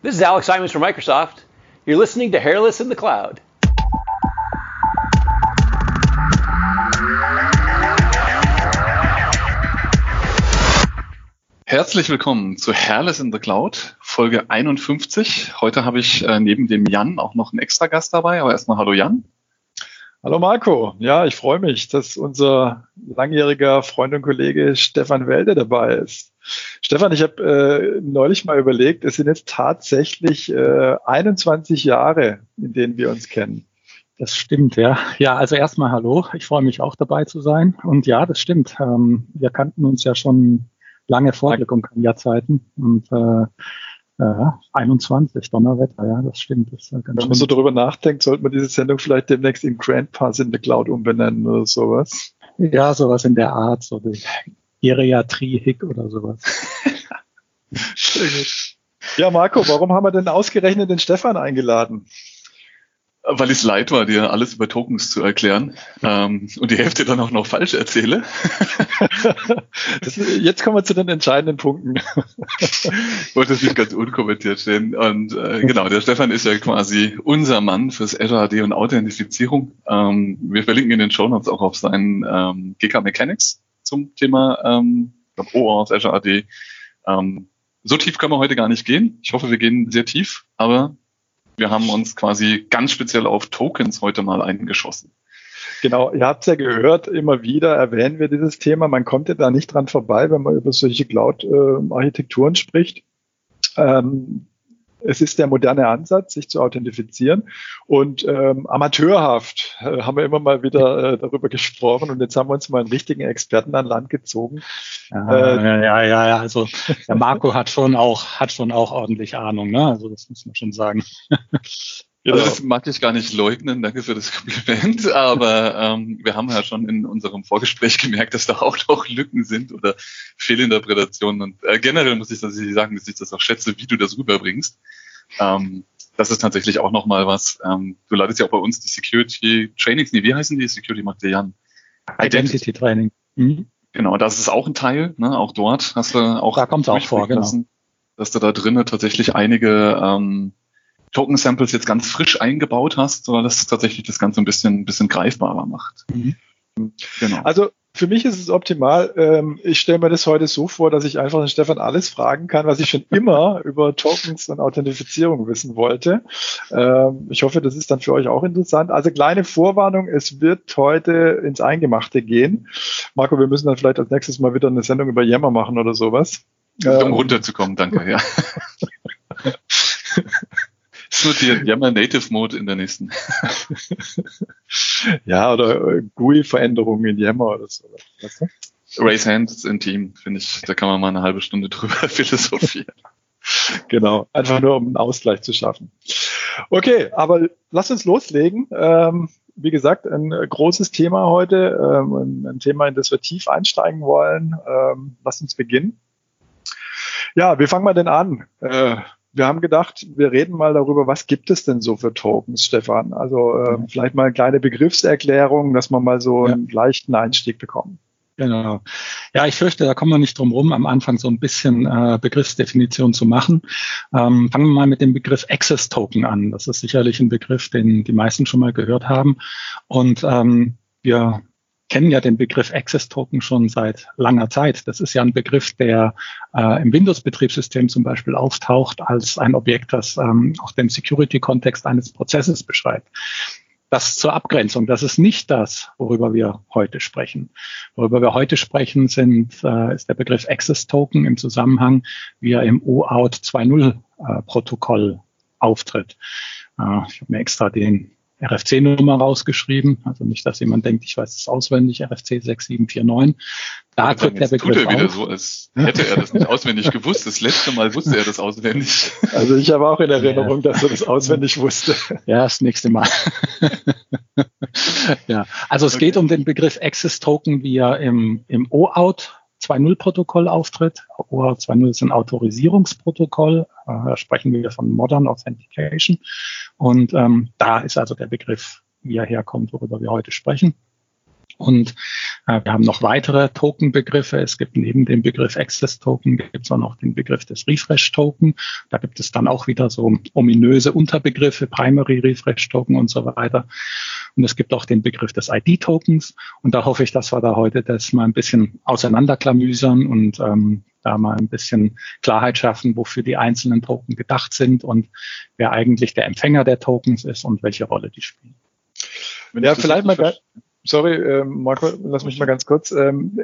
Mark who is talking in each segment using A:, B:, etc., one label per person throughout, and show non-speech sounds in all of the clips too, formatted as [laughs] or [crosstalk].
A: This is Alex Simons from Microsoft. You're listening to Hairless in the Cloud.
B: Herzlich willkommen zu Hairless in the Cloud, Folge 51. Heute habe ich äh, neben dem Jan auch noch einen extra Gast dabei, aber erstmal hallo Jan.
C: Hallo Marco, ja, ich freue mich, dass unser langjähriger Freund und Kollege Stefan Welde dabei ist. Stefan, ich habe äh, neulich mal überlegt, es sind jetzt tatsächlich äh, 21 Jahre, in denen wir uns kennen.
D: Das stimmt, ja. Ja, also erstmal hallo. Ich freue mich auch dabei zu sein. Und ja, das stimmt. Ähm, wir kannten uns ja schon lange vor Glück und Jahrzeiten. Und äh, äh, 21, Donnerwetter, ja, das stimmt. Das
C: Wenn man so darüber nachdenkt, sollte man diese Sendung vielleicht demnächst in Grandpas in the Cloud umbenennen oder sowas.
D: Ja, sowas in der Art, so die Geriatrie-Hick oder sowas.
C: ja, Marco, warum haben wir denn ausgerechnet den Stefan eingeladen?
B: Weil es leid war, dir alles über Tokens zu erklären ähm, und die Hälfte dann auch noch falsch erzähle. [laughs]
C: das, jetzt kommen wir zu den entscheidenden Punkten.
B: ich wollte das nicht ganz unkommentiert stellen. Und äh, genau, der Stefan ist ja quasi unser Mann fürs Azure AD und Authentifizierung. Ähm, wir verlinken in den Show Notes auch auf seinen ähm, GK Mechanics zum Thema ähm, OAuth, Azure AD. Ähm, so tief können wir heute gar nicht gehen. Ich hoffe, wir gehen sehr tief, aber wir haben uns quasi ganz speziell auf Tokens heute mal eingeschossen.
C: Genau, ihr habt es ja gehört, immer wieder erwähnen wir dieses Thema. Man kommt ja da nicht dran vorbei, wenn man über solche Cloud-Architekturen spricht. Ähm, es ist der moderne Ansatz, sich zu authentifizieren. Und ähm, amateurhaft äh, haben wir immer mal wieder äh, darüber gesprochen und jetzt haben wir uns mal einen richtigen Experten an Land gezogen.
D: Ja, äh, ja, ja, ja, also der [laughs] Marco hat schon auch, hat schon auch ordentlich Ahnung, ne? Also das muss man schon sagen.
B: Ja, also, das mag ich gar nicht leugnen, danke für das Kompliment, [laughs] aber ähm, wir haben ja schon in unserem Vorgespräch gemerkt, dass da auch noch Lücken sind oder Fehlinterpretationen und äh, generell muss ich tatsächlich sagen, dass ich das auch schätze, wie du das rüberbringst. Ähm, das ist tatsächlich auch nochmal was, ähm, du leitest ja auch bei uns die Security Trainings, nee, wie heißen die? Security macht der Jan.
D: Identity Training.
B: Mhm. Genau, das ist auch ein Teil, ne? auch dort hast du auch.
D: Da kommt es auch vor, genau.
B: Dass du da drinnen tatsächlich einige ähm, Token-Samples jetzt ganz frisch eingebaut hast, weil das tatsächlich das Ganze ein bisschen, ein bisschen greifbarer macht. Mhm.
C: Genau. Also für mich ist es optimal. Ähm, ich stelle mir das heute so vor, dass ich einfach den Stefan alles fragen kann, was ich schon [laughs] immer über Tokens und Authentifizierung wissen wollte. Ähm, ich hoffe, das ist dann für euch auch interessant. Also kleine Vorwarnung, es wird heute ins Eingemachte gehen. Marco, wir müssen dann vielleicht als nächstes mal wieder eine Sendung über Yammer machen oder sowas.
B: Um ähm, runterzukommen, danke, ja. [laughs] [laughs] Es wird hier Yammer Native Mode in der nächsten. [laughs]
C: ja, oder äh, GUI-Veränderungen in Yammer oder so. Weißt du?
B: Raise Hands in Team, finde ich, da kann man mal eine halbe Stunde drüber [laughs] philosophieren.
C: genau, einfach nur um einen Ausgleich zu schaffen. Okay, aber lass uns loslegen. Ähm, wie gesagt, ein großes Thema heute, ähm, ein Thema, in das wir tief einsteigen wollen. Ähm, lass uns beginnen. Ja, wie fangen wir denn an? Äh, wir haben gedacht, wir reden mal darüber, was gibt es denn so für Tokens, Stefan? Also äh, vielleicht mal eine kleine Begriffserklärung, dass man mal so ja. einen leichten Einstieg bekommt.
D: Genau. Ja, ich fürchte, da kommen wir nicht drum rum, am Anfang so ein bisschen äh, Begriffsdefinition zu machen. Ähm, fangen wir mal mit dem Begriff Access Token an. Das ist sicherlich ein Begriff, den die meisten schon mal gehört haben. Und ähm, wir kennen ja den Begriff Access Token schon seit langer Zeit. Das ist ja ein Begriff, der äh, im Windows-Betriebssystem zum Beispiel auftaucht als ein Objekt, das ähm, auch den Security-Kontext eines Prozesses beschreibt. Das zur Abgrenzung, das ist nicht das, worüber wir heute sprechen. Worüber wir heute sprechen, sind, äh, ist der Begriff Access Token im Zusammenhang, wie er im OAuth 2.0 äh, Protokoll auftritt. Äh, ich habe mir extra den RFC-Nummer rausgeschrieben. Also nicht, dass jemand denkt, ich weiß es auswendig, RFC 6749.
B: Da tritt der Begriff tut er wieder auf. so, als hätte er das nicht auswendig gewusst. Das letzte Mal wusste er das auswendig.
C: Also ich habe auch in Erinnerung, ja. dass er das auswendig wusste.
D: Ja, das nächste Mal. [laughs] ja, also es okay. geht um den Begriff Access Token, wie er im, im OAuth 2.0-Protokoll auftritt. OAuth 2.0 ist ein Autorisierungsprotokoll. Äh, da sprechen wir von Modern Authentication. Und ähm, da ist also der Begriff, wie er herkommt, worüber wir heute sprechen. Und äh, wir haben noch weitere Token-Begriffe. Es gibt neben dem Begriff Access Token gibt es auch noch den Begriff des Refresh Token. Da gibt es dann auch wieder so ominöse Unterbegriffe, Primary Refresh Token und so weiter. Und es gibt auch den Begriff des ID Tokens. Und da hoffe ich, dass wir da heute das mal ein bisschen auseinanderklamüsern und ähm, da mal ein bisschen Klarheit schaffen, wofür die einzelnen Token gedacht sind und wer eigentlich der Empfänger der Tokens ist und welche Rolle die spielen.
C: Wenn ja, vielleicht mal, sorry, äh, Marco, lass mich mal ganz kurz. Ähm,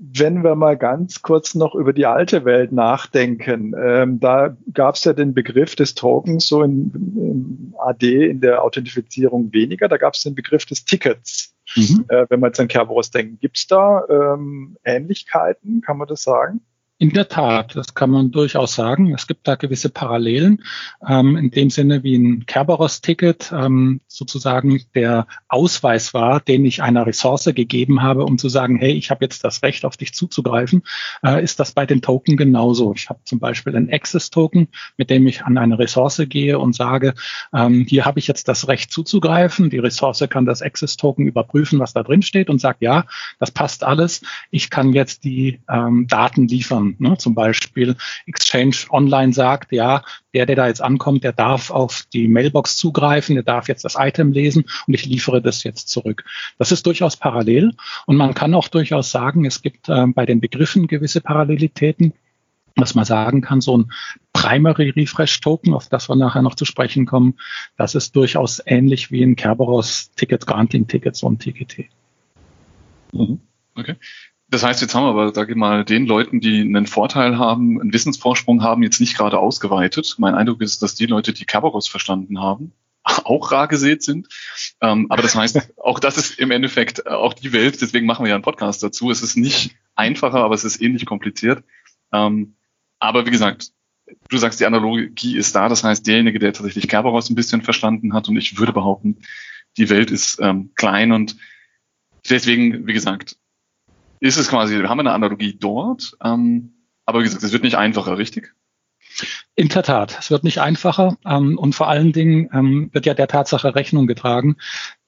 C: wenn wir mal ganz kurz noch über die alte Welt nachdenken, ähm, da gab es ja den Begriff des Tokens so in, AD in der Authentifizierung weniger. Da gab es den Begriff des Tickets. Mhm. Äh, wenn wir jetzt an Kerberos denken, gibt es da ähm, Ähnlichkeiten? Kann man das sagen?
D: In der Tat, das kann man durchaus sagen. Es gibt da gewisse Parallelen. Ähm, in dem Sinne wie ein Kerberos-Ticket ähm, sozusagen der Ausweis war, den ich einer Ressource gegeben habe, um zu sagen, hey, ich habe jetzt das Recht, auf dich zuzugreifen, äh, ist das bei den Token genauso. Ich habe zum Beispiel ein Access-Token, mit dem ich an eine Ressource gehe und sage, ähm, hier habe ich jetzt das Recht zuzugreifen. Die Ressource kann das Access-Token überprüfen, was da drin steht und sagt, ja, das passt alles. Ich kann jetzt die ähm, Daten liefern Ne? Zum Beispiel Exchange Online sagt, ja, der, der da jetzt ankommt, der darf auf die Mailbox zugreifen, der darf jetzt das Item lesen und ich liefere das jetzt zurück. Das ist durchaus parallel und man kann auch durchaus sagen, es gibt äh, bei den Begriffen gewisse Parallelitäten was man sagen kann, so ein Primary Refresh Token, auf das wir nachher noch zu sprechen kommen, das ist durchaus ähnlich wie ein Kerberos Ticket Granting Ticket, so ein TGT.
B: Mhm. Okay. Das heißt, jetzt haben wir aber, sage ich mal, den Leuten, die einen Vorteil haben, einen Wissensvorsprung haben, jetzt nicht gerade ausgeweitet. Mein Eindruck ist, dass die Leute, die Kerberos verstanden haben, [laughs] auch rar gesät sind. Ähm, aber das heißt, [laughs] auch das ist im Endeffekt äh, auch die Welt, deswegen machen wir ja einen Podcast dazu. Es ist nicht einfacher, aber es ist ähnlich kompliziert. Ähm, aber wie gesagt, du sagst, die Analogie ist da. Das heißt, derjenige, der tatsächlich Kerberos ein bisschen verstanden hat, und ich würde behaupten, die Welt ist ähm, klein und deswegen, wie gesagt, ist es quasi, wir haben eine Analogie dort, ähm, aber wie gesagt, es wird nicht einfacher, richtig?
D: In der Tat, es wird nicht einfacher ähm, und vor allen Dingen ähm, wird ja der Tatsache Rechnung getragen,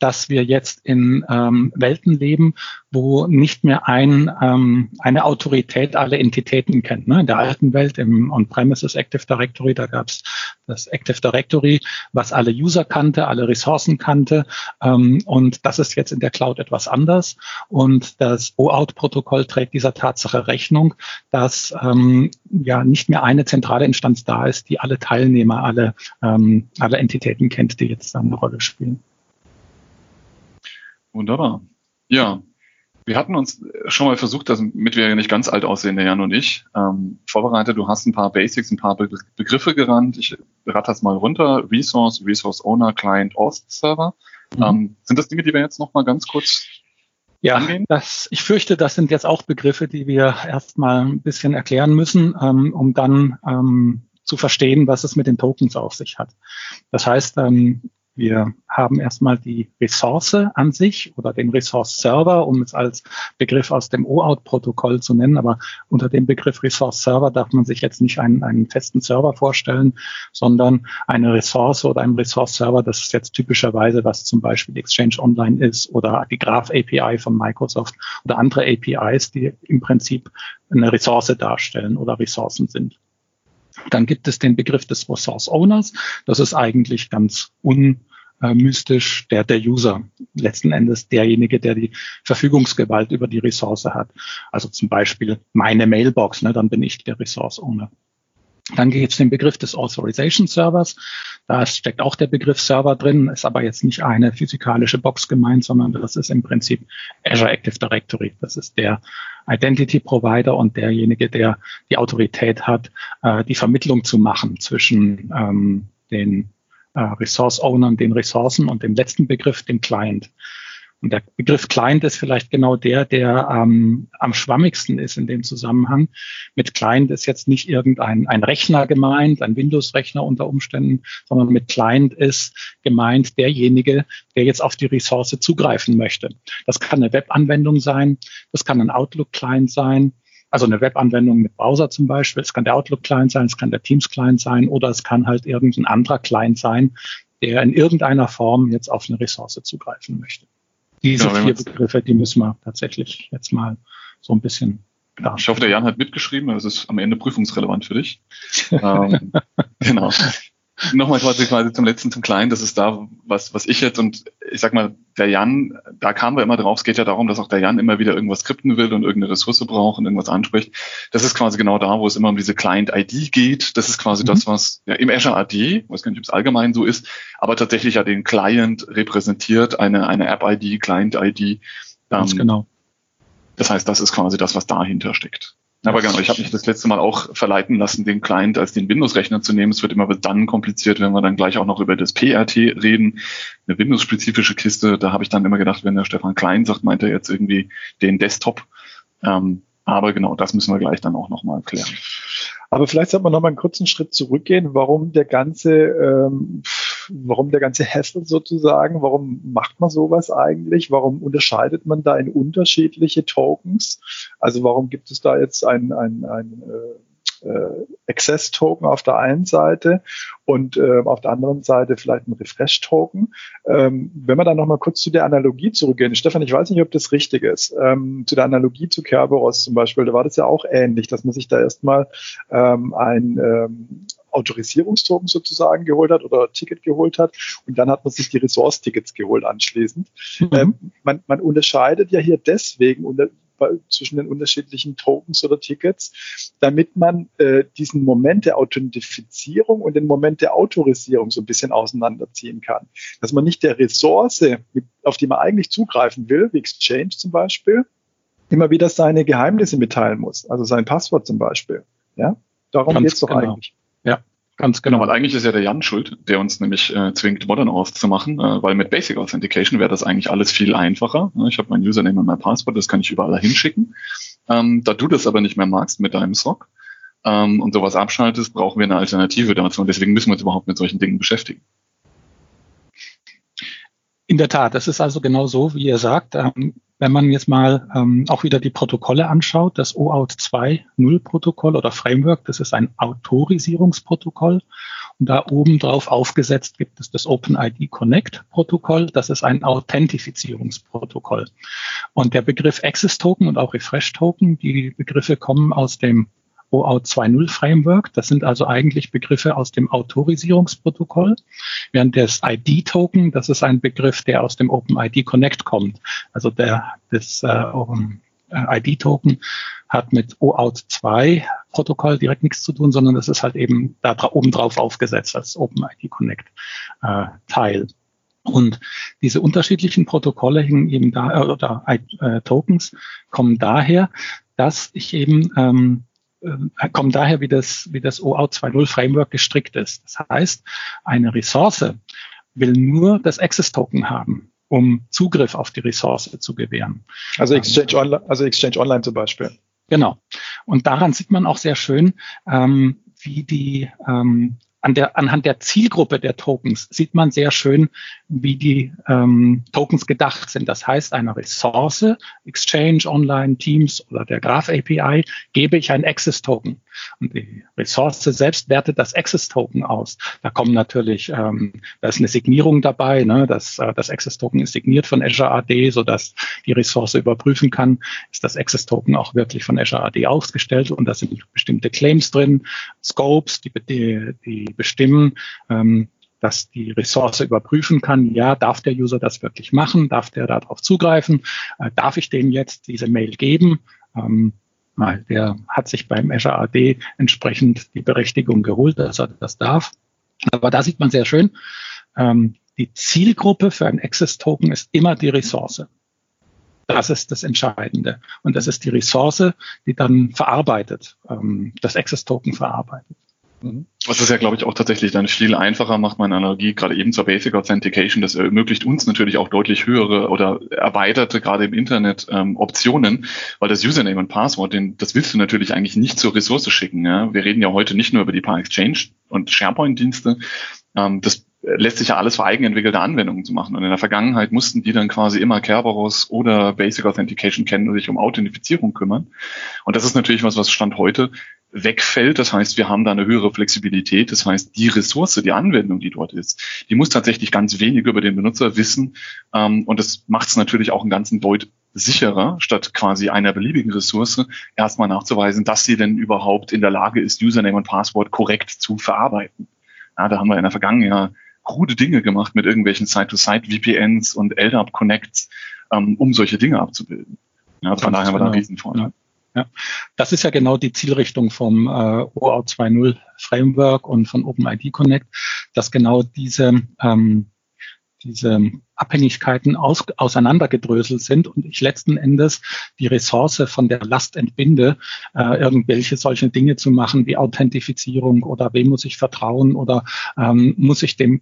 D: dass wir jetzt in ähm, Welten leben, wo nicht mehr ein, ähm, eine Autorität alle Entitäten kennt. Ne? In der alten Welt im On-Premises Active Directory, da gab es das Active Directory, was alle User kannte, alle Ressourcen kannte. Ähm, und das ist jetzt in der Cloud etwas anders. Und das OAuth-Protokoll trägt dieser Tatsache Rechnung, dass ähm, ja nicht mehr eine zentrale Instanz da ist, die alle Teilnehmer, alle, ähm, alle Entitäten kennt, die jetzt eine Rolle spielen.
B: Wunderbar. Ja, wir hatten uns schon mal versucht, damit wir nicht ganz alt aussehen, der Jan und ich, ähm, vorbereitet. Du hast ein paar Basics, ein paar Be Begriffe gerannt. Ich rate das mal runter. Resource, Resource Owner, Client, Auth Server. Mhm. Ähm, sind das Dinge, die wir jetzt noch mal ganz kurz
D: ja, angehen? Das, ich fürchte, das sind jetzt auch Begriffe, die wir erstmal ein bisschen erklären müssen, ähm, um dann ähm, zu verstehen, was es mit den Tokens auf sich hat. Das heißt, ähm, wir haben erstmal die Ressource an sich oder den Resource Server, um es als Begriff aus dem OAuth-Protokoll zu nennen. Aber unter dem Begriff Resource Server darf man sich jetzt nicht einen, einen festen Server vorstellen, sondern eine Ressource oder ein Resource Server, das ist jetzt typischerweise, was zum Beispiel Exchange Online ist oder die Graph API von Microsoft oder andere APIs, die im Prinzip eine Ressource darstellen oder Ressourcen sind. Dann gibt es den Begriff des Resource Owners. Das ist eigentlich ganz un mystisch der, der User, letzten Endes derjenige, der die Verfügungsgewalt über die Ressource hat. Also zum Beispiel meine Mailbox, ne, dann bin ich der Resource Owner. Dann gibt es den Begriff des Authorization Servers. Da steckt auch der Begriff Server drin, ist aber jetzt nicht eine physikalische Box gemeint, sondern das ist im Prinzip Azure Active Directory. Das ist der Identity Provider und derjenige, der die Autorität hat, äh, die Vermittlung zu machen zwischen ähm, den äh, Resource Ownern, den Ressourcen und dem letzten Begriff, dem Client. Und der Begriff Client ist vielleicht genau der, der ähm, am schwammigsten ist in dem Zusammenhang. Mit Client ist jetzt nicht irgendein ein Rechner gemeint, ein Windows-Rechner unter Umständen, sondern mit Client ist gemeint derjenige, der jetzt auf die Ressource zugreifen möchte. Das kann eine Webanwendung sein, das kann ein Outlook-Client sein, also eine Webanwendung mit Browser zum Beispiel. Es kann der Outlook-Client sein, es kann der Teams-Client sein oder es kann halt irgendein anderer Client sein, der in irgendeiner Form jetzt auf eine Ressource zugreifen möchte. Diese genau, vier Begriffe, die müssen wir tatsächlich jetzt mal so ein bisschen
B: klar. Ich hoffe, der Jan hat mitgeschrieben, das ist am Ende prüfungsrelevant für dich. ähm, [laughs] genau nochmal quasi, quasi zum letzten, zum Kleinen, das ist da, was, was ich jetzt und ich sag mal, der Jan, da kamen wir immer drauf, es geht ja darum, dass auch der Jan immer wieder irgendwas skripten will und irgendeine Ressource braucht und irgendwas anspricht. Das ist quasi genau da, wo es immer um diese Client-ID geht. Das ist quasi mhm. das, was ja, im Azure AD, weiß gar nicht, ob es allgemein so ist, aber tatsächlich ja den Client repräsentiert, eine, eine App-ID, Client-ID.
D: Ganz ähm, genau.
B: Das heißt, das ist quasi das, was dahinter steckt. Aber genau, ich habe mich das letzte Mal auch verleiten lassen, den Client als den Windows-Rechner zu nehmen. Es wird immer dann kompliziert, wenn wir dann gleich auch noch über das PRT reden, eine Windows-spezifische Kiste. Da habe ich dann immer gedacht, wenn der Stefan Klein sagt, meint er jetzt irgendwie den Desktop. Ähm, aber genau, das müssen wir gleich dann auch nochmal klären.
C: Aber vielleicht sollte man noch mal einen kurzen Schritt zurückgehen, warum der ganze, ähm, warum der ganze Hassel sozusagen, warum macht man sowas eigentlich? Warum unterscheidet man da in unterschiedliche Tokens? Also warum gibt es da jetzt ein, ein, ein äh, äh, Access-Token auf der einen Seite und äh, auf der anderen Seite vielleicht ein Refresh-Token. Ähm, wenn wir dann nochmal kurz zu der Analogie zurückgehen, Stefan, ich weiß nicht, ob das richtig ist, ähm, zu der Analogie zu Kerberos zum Beispiel, da war das ja auch ähnlich, dass man sich da erstmal ähm, ein ähm, Autorisierungstoken sozusagen geholt hat oder Ticket geholt hat und dann hat man sich die Resource-Tickets geholt anschließend. Mhm. Ähm, man, man unterscheidet ja hier deswegen unter, zwischen den unterschiedlichen Tokens oder Tickets, damit man äh, diesen Moment der Authentifizierung und den Moment der Autorisierung so ein bisschen auseinanderziehen kann. Dass man nicht der Ressource, auf die man eigentlich zugreifen will, wie Exchange zum Beispiel, immer wieder seine Geheimnisse mitteilen muss, also sein Passwort zum Beispiel. Ja, darum geht es doch genau. eigentlich.
B: Ja, Ganz genau, weil eigentlich ist ja der Jan schuld, der uns nämlich äh, zwingt, Modern Auth zu machen, äh, weil mit Basic Authentication wäre das eigentlich alles viel einfacher. Ich habe mein Username und mein Passwort, das kann ich überall hinschicken. Ähm, da du das aber nicht mehr magst mit deinem SOC ähm, und sowas abschaltest, brauchen wir eine Alternative dazu und deswegen müssen wir uns überhaupt mit solchen Dingen beschäftigen.
D: In der Tat, das ist also genau so, wie ihr sagt. Ähm, wenn man jetzt mal ähm, auch wieder die Protokolle anschaut, das OAuth 2.0 Protokoll oder Framework, das ist ein Autorisierungsprotokoll. Und da oben drauf aufgesetzt gibt es das OpenID Connect Protokoll. Das ist ein Authentifizierungsprotokoll. Und der Begriff Access Token und auch Refresh Token, die Begriffe kommen aus dem OAuth 2.0 Framework. Das sind also eigentlich Begriffe aus dem Autorisierungsprotokoll, während das ID-Token, das ist ein Begriff, der aus dem OpenID Connect kommt. Also der, das äh, ID-Token hat mit OAuth 2 Protokoll direkt nichts zu tun, sondern das ist halt eben da oben drauf aufgesetzt als OpenID Connect äh, Teil. Und diese unterschiedlichen Protokolle hängen eben da, äh, oder äh, Tokens kommen daher, dass ich eben ähm, äh, kommen daher, wie das, wie das OAuth 2.0 Framework gestrickt ist. Das heißt, eine Ressource will nur das Access Token haben, um Zugriff auf die Ressource zu gewähren.
C: Also Exchange Online, also Exchange Online zum Beispiel.
D: Genau. Und daran sieht man auch sehr schön, ähm, wie die ähm, an der, anhand der Zielgruppe der Tokens sieht man sehr schön, wie die ähm, Tokens gedacht sind. Das heißt, einer Ressource, Exchange, Online, Teams oder der Graph API, gebe ich ein Access Token. Und die Ressource selbst wertet das Access Token aus. Da kommen natürlich, ähm, da ist eine Signierung dabei. Ne? Das, äh, das Access Token ist signiert von Azure AD, sodass die Ressource überprüfen kann, ist das Access Token auch wirklich von Azure AD ausgestellt. Und da sind bestimmte Claims drin, Scopes, die, die, die bestimmen, ähm, dass die Ressource überprüfen kann, ja, darf der User das wirklich machen? Darf der darauf zugreifen? Äh, darf ich dem jetzt diese Mail geben? Ähm, weil der hat sich beim Azure AD entsprechend die Berechtigung geholt, dass er das darf. Aber da sieht man sehr schön, ähm, die Zielgruppe für ein Access Token ist immer die Ressource. Das ist das Entscheidende. Und das ist die Ressource, die dann verarbeitet, ähm, das Access Token verarbeitet.
B: Mhm. Was das ja, glaube ich, auch tatsächlich dann viel einfacher macht, meine Analogie, gerade eben zur Basic Authentication. Das ermöglicht uns natürlich auch deutlich höhere oder erweiterte, gerade im Internet, ähm, Optionen, weil das Username und Passwort, den, das willst du natürlich eigentlich nicht zur Ressource schicken. Ja? Wir reden ja heute nicht nur über die paar Exchange und SharePoint-Dienste. Ähm, das lässt sich ja alles für eigenentwickelte Anwendungen zu machen. Und in der Vergangenheit mussten die dann quasi immer Kerberos oder Basic Authentication kennen und sich um Authentifizierung kümmern. Und das ist natürlich was, was Stand heute wegfällt. Das heißt, wir haben da eine höhere Flexibilität. Das heißt, die Ressource, die Anwendung, die dort ist, die muss tatsächlich ganz wenig über den Benutzer wissen. Ähm, und das macht es natürlich auch einen ganzen Deut sicherer, statt quasi einer beliebigen Ressource erstmal nachzuweisen, dass sie denn überhaupt in der Lage ist, Username und Passwort korrekt zu verarbeiten. Ja, da haben wir in der Vergangenheit krude Dinge gemacht mit irgendwelchen Site-to-Site-VPNs und LDAP Connects, ähm, um solche Dinge abzubilden. Ja, von daher haben wir da einen genau. Riesenvorteil. Ja.
D: Ja, das ist ja genau die Zielrichtung vom äh, OAuth 2.0 Framework und von OpenID Connect, dass genau diese, ähm, diese Abhängigkeiten aus, auseinandergedröselt sind und ich letzten Endes die Ressource von der Last entbinde, äh, irgendwelche solche Dinge zu machen wie Authentifizierung oder wem muss ich vertrauen oder ähm, muss ich dem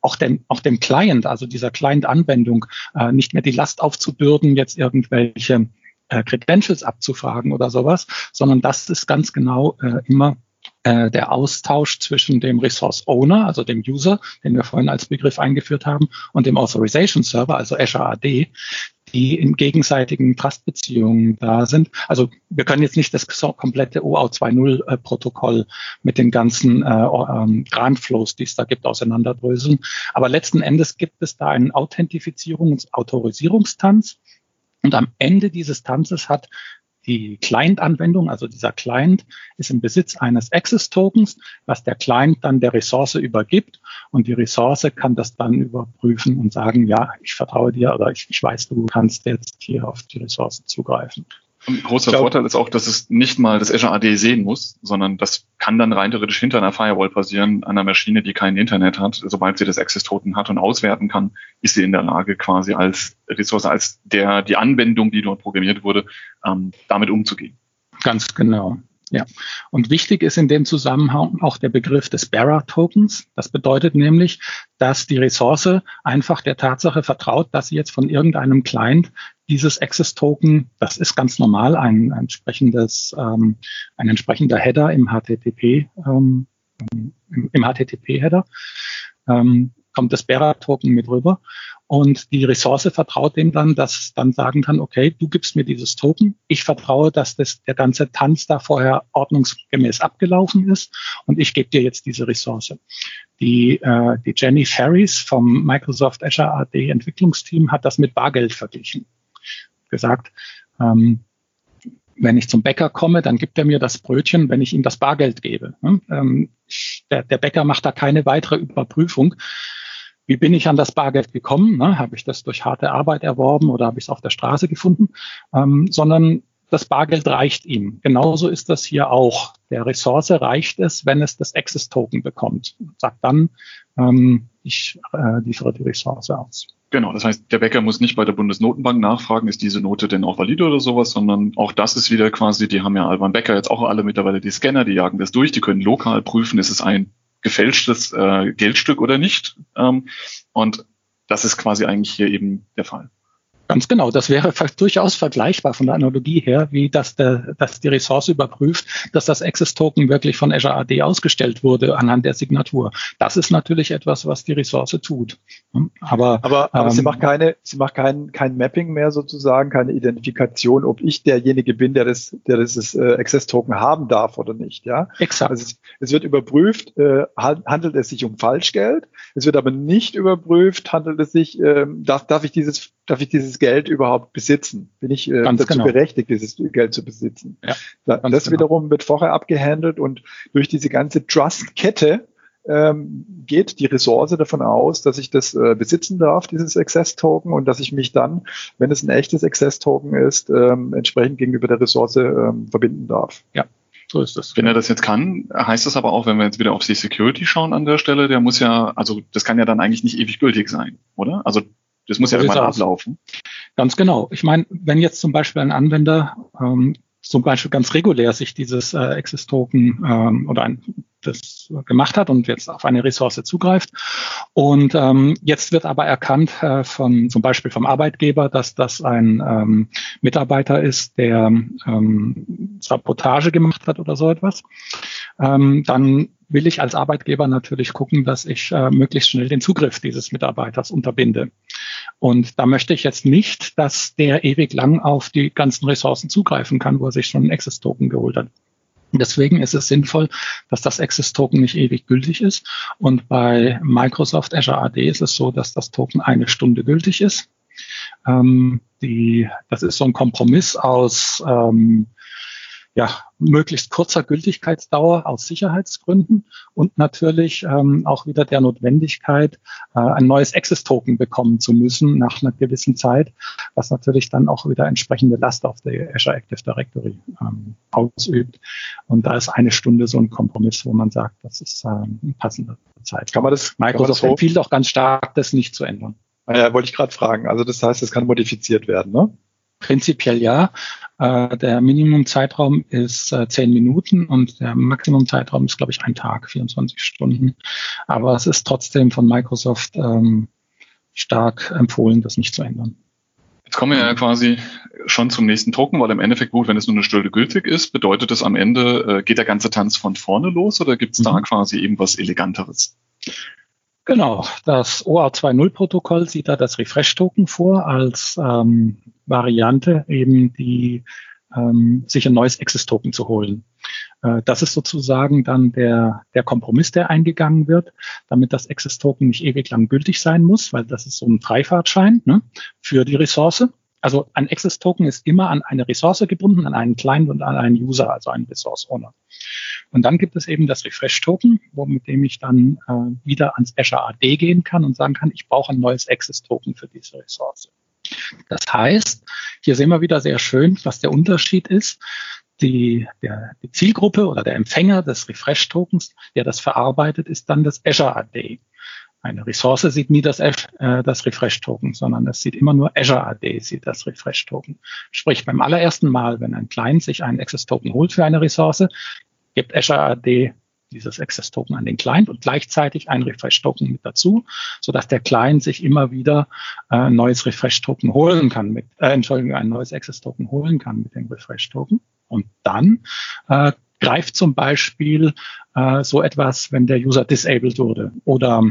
D: auch dem, auch dem Client, also dieser Client-Anwendung, äh, nicht mehr die Last aufzubürden, jetzt irgendwelche äh, Credentials abzufragen oder sowas, sondern das ist ganz genau äh, immer äh, der Austausch zwischen dem Resource Owner, also dem User, den wir vorhin als Begriff eingeführt haben, und dem Authorization Server, also Azure AD, die in gegenseitigen Trustbeziehungen da sind. Also wir können jetzt nicht das komplette OAuth 2.0 äh, Protokoll mit den ganzen äh, ähm, Grantflows, die es da gibt, auseinanderdröseln. Aber letzten Endes gibt es da einen Authentifizierungs- Autorisierungstanz, und am Ende dieses Tanzes hat die Client-Anwendung, also dieser Client, ist im Besitz eines Access-Tokens, was der Client dann der Ressource übergibt. Und die Ressource kann das dann überprüfen und sagen, ja, ich vertraue dir oder ich, ich weiß, du kannst jetzt hier auf die Ressource zugreifen.
B: Ein großer glaub, Vorteil ist auch, dass es nicht mal das Azure AD sehen muss, sondern das kann dann rein theoretisch hinter einer Firewall passieren, einer Maschine, die kein Internet hat. Sobald sie das Access-Token hat und auswerten kann, ist sie in der Lage, quasi als Ressource, als der, die Anwendung, die dort programmiert wurde, ähm, damit umzugehen.
D: Ganz genau. Ja, und wichtig ist in dem Zusammenhang auch der Begriff des Bearer-Tokens. Das bedeutet nämlich, dass die Ressource einfach der Tatsache vertraut, dass sie jetzt von irgendeinem Client dieses Access-Token, das ist ganz normal, ein, ein entsprechendes, ähm, ein entsprechender Header im HTTP, ähm, im, im HTTP-Header, ähm, kommt das Bearer-Token mit rüber. Und die Ressource vertraut dem dann, dass dann sagen kann, okay, du gibst mir dieses Token. Ich vertraue, dass das, der ganze Tanz da vorher ordnungsgemäß abgelaufen ist und ich gebe dir jetzt diese Ressource. Die, äh, die Jenny Ferries vom Microsoft Azure AD Entwicklungsteam hat das mit Bargeld verglichen. Gesagt, ähm, wenn ich zum Bäcker komme, dann gibt er mir das Brötchen, wenn ich ihm das Bargeld gebe. Ähm, der, der Bäcker macht da keine weitere Überprüfung. Wie bin ich an das Bargeld gekommen? Ne? Habe ich das durch harte Arbeit erworben oder habe ich es auf der Straße gefunden? Ähm, sondern das Bargeld reicht ihm. Genauso ist das hier auch. Der Ressource reicht es, wenn es das Access-Token bekommt. Sagt dann, ähm, ich äh, liefere die Ressource aus.
B: Genau, das heißt, der Bäcker muss nicht bei der Bundesnotenbank nachfragen, ist diese Note denn auch valide oder sowas, sondern auch das ist wieder quasi, die haben ja beim Bäcker jetzt auch alle mittlerweile die Scanner, die jagen das durch, die können lokal prüfen, ist es ein gefälschtes äh, Geldstück oder nicht. Ähm, und das ist quasi eigentlich hier eben der Fall.
D: Ganz genau. Das wäre durchaus vergleichbar von der Analogie her, wie dass, der, dass die Ressource überprüft, dass das Access-Token wirklich von Azure AD ausgestellt wurde anhand der Signatur. Das ist natürlich etwas, was die Ressource tut.
C: Aber, aber, aber ähm, sie macht keine, sie macht kein, kein Mapping mehr sozusagen, keine Identifikation, ob ich derjenige bin, der das, der das äh, Access-Token haben darf oder nicht. Ja.
D: Exakt.
C: Also es, es wird überprüft, äh, handelt es sich um Falschgeld. Es wird aber nicht überprüft, handelt es sich, äh, darf, darf ich dieses darf ich dieses Geld überhaupt besitzen? Bin ich äh, dazu genau. berechtigt, dieses Geld zu besitzen? Ja, da, das genau. wiederum wird vorher abgehandelt und durch diese ganze Trust-Kette ähm, geht die Ressource davon aus, dass ich das äh, besitzen darf, dieses Access-Token, und dass ich mich dann, wenn es ein echtes Access-Token ist, ähm, entsprechend gegenüber der Ressource ähm, verbinden darf.
B: Ja, so ist das. Wenn er das jetzt kann, heißt das aber auch, wenn wir jetzt wieder auf die Security schauen an der Stelle, der muss ja, also das kann ja dann eigentlich nicht ewig gültig sein, oder? Also das muss ja irgendwann ablaufen.
D: Ganz genau. Ich meine, wenn jetzt zum Beispiel ein Anwender ähm, zum Beispiel ganz regulär sich dieses äh, Access-Token ähm, oder ein, das gemacht hat und jetzt auf eine Ressource zugreift. Und ähm, jetzt wird aber erkannt äh, von zum Beispiel vom Arbeitgeber, dass das ein ähm, Mitarbeiter ist, der ähm, Sabotage gemacht hat oder so etwas. Ähm, dann will ich als Arbeitgeber natürlich gucken, dass ich äh, möglichst schnell den Zugriff dieses Mitarbeiters unterbinde. Und da möchte ich jetzt nicht, dass der ewig lang auf die ganzen Ressourcen zugreifen kann, wo er sich schon einen Access-Token geholt hat. Deswegen ist es sinnvoll, dass das Access Token nicht ewig gültig ist. Und bei Microsoft Azure AD ist es so, dass das Token eine Stunde gültig ist. Ähm, die, das ist so ein Kompromiss aus ähm, ja, möglichst kurzer Gültigkeitsdauer aus Sicherheitsgründen und natürlich ähm, auch wieder der Notwendigkeit, äh, ein neues Access-Token bekommen zu müssen nach einer gewissen Zeit, was natürlich dann auch wieder entsprechende Last auf der Azure Active Directory ähm, ausübt. Und da ist eine Stunde so ein Kompromiss, wo man sagt, das ist ähm, eine passende Zeit. Kann man das, Microsoft man das empfiehlt auch ganz stark, das nicht zu ändern.
C: Ja, wollte ich gerade fragen. Also das heißt, es kann modifiziert werden, ne?
D: Prinzipiell ja. Äh, der Minimumzeitraum ist äh, zehn Minuten und der Maximumzeitraum ist, glaube ich, ein Tag, 24 Stunden. Aber es ist trotzdem von Microsoft ähm, stark empfohlen, das nicht zu ändern.
B: Jetzt kommen wir ja quasi schon zum nächsten Token, weil im Endeffekt gut, wenn es nur eine Stunde gültig ist, bedeutet es am Ende, äh, geht der ganze Tanz von vorne los oder gibt es mhm. da quasi eben was Eleganteres?
D: Genau, das OR 2.0-Protokoll sieht da das Refresh-Token vor als ähm, Variante, eben die ähm, sich ein neues Access-Token zu holen. Äh, das ist sozusagen dann der, der Kompromiss, der eingegangen wird, damit das Access-Token nicht ewig lang gültig sein muss, weil das ist so ein Freifahrtschein ne, für die Ressource. Also ein Access-Token ist immer an eine Ressource gebunden, an einen Client und an einen User, also einen Resource-Owner. Und dann gibt es eben das Refresh-Token, mit dem ich dann äh, wieder ans Azure AD gehen kann und sagen kann, ich brauche ein neues Access-Token für diese Ressource. Das heißt, hier sehen wir wieder sehr schön, was der Unterschied ist. Die, der, die Zielgruppe oder der Empfänger des Refresh-Tokens, der das verarbeitet, ist dann das Azure AD. Eine Ressource sieht nie das, äh, das Refresh-Token, sondern es sieht immer nur Azure AD, sieht das Refresh-Token. Sprich, beim allerersten Mal, wenn ein Client sich einen Access-Token holt für eine Ressource, gibt Azure AD dieses Access Token an den Client und gleichzeitig ein Refresh Token mit dazu, so dass der Client sich immer wieder äh, ein neues Refresh Token holen kann mit, äh, Entschuldigung, ein neues Access Token holen kann mit dem Refresh Token. Und dann äh, greift zum Beispiel äh, so etwas, wenn der User disabled wurde oder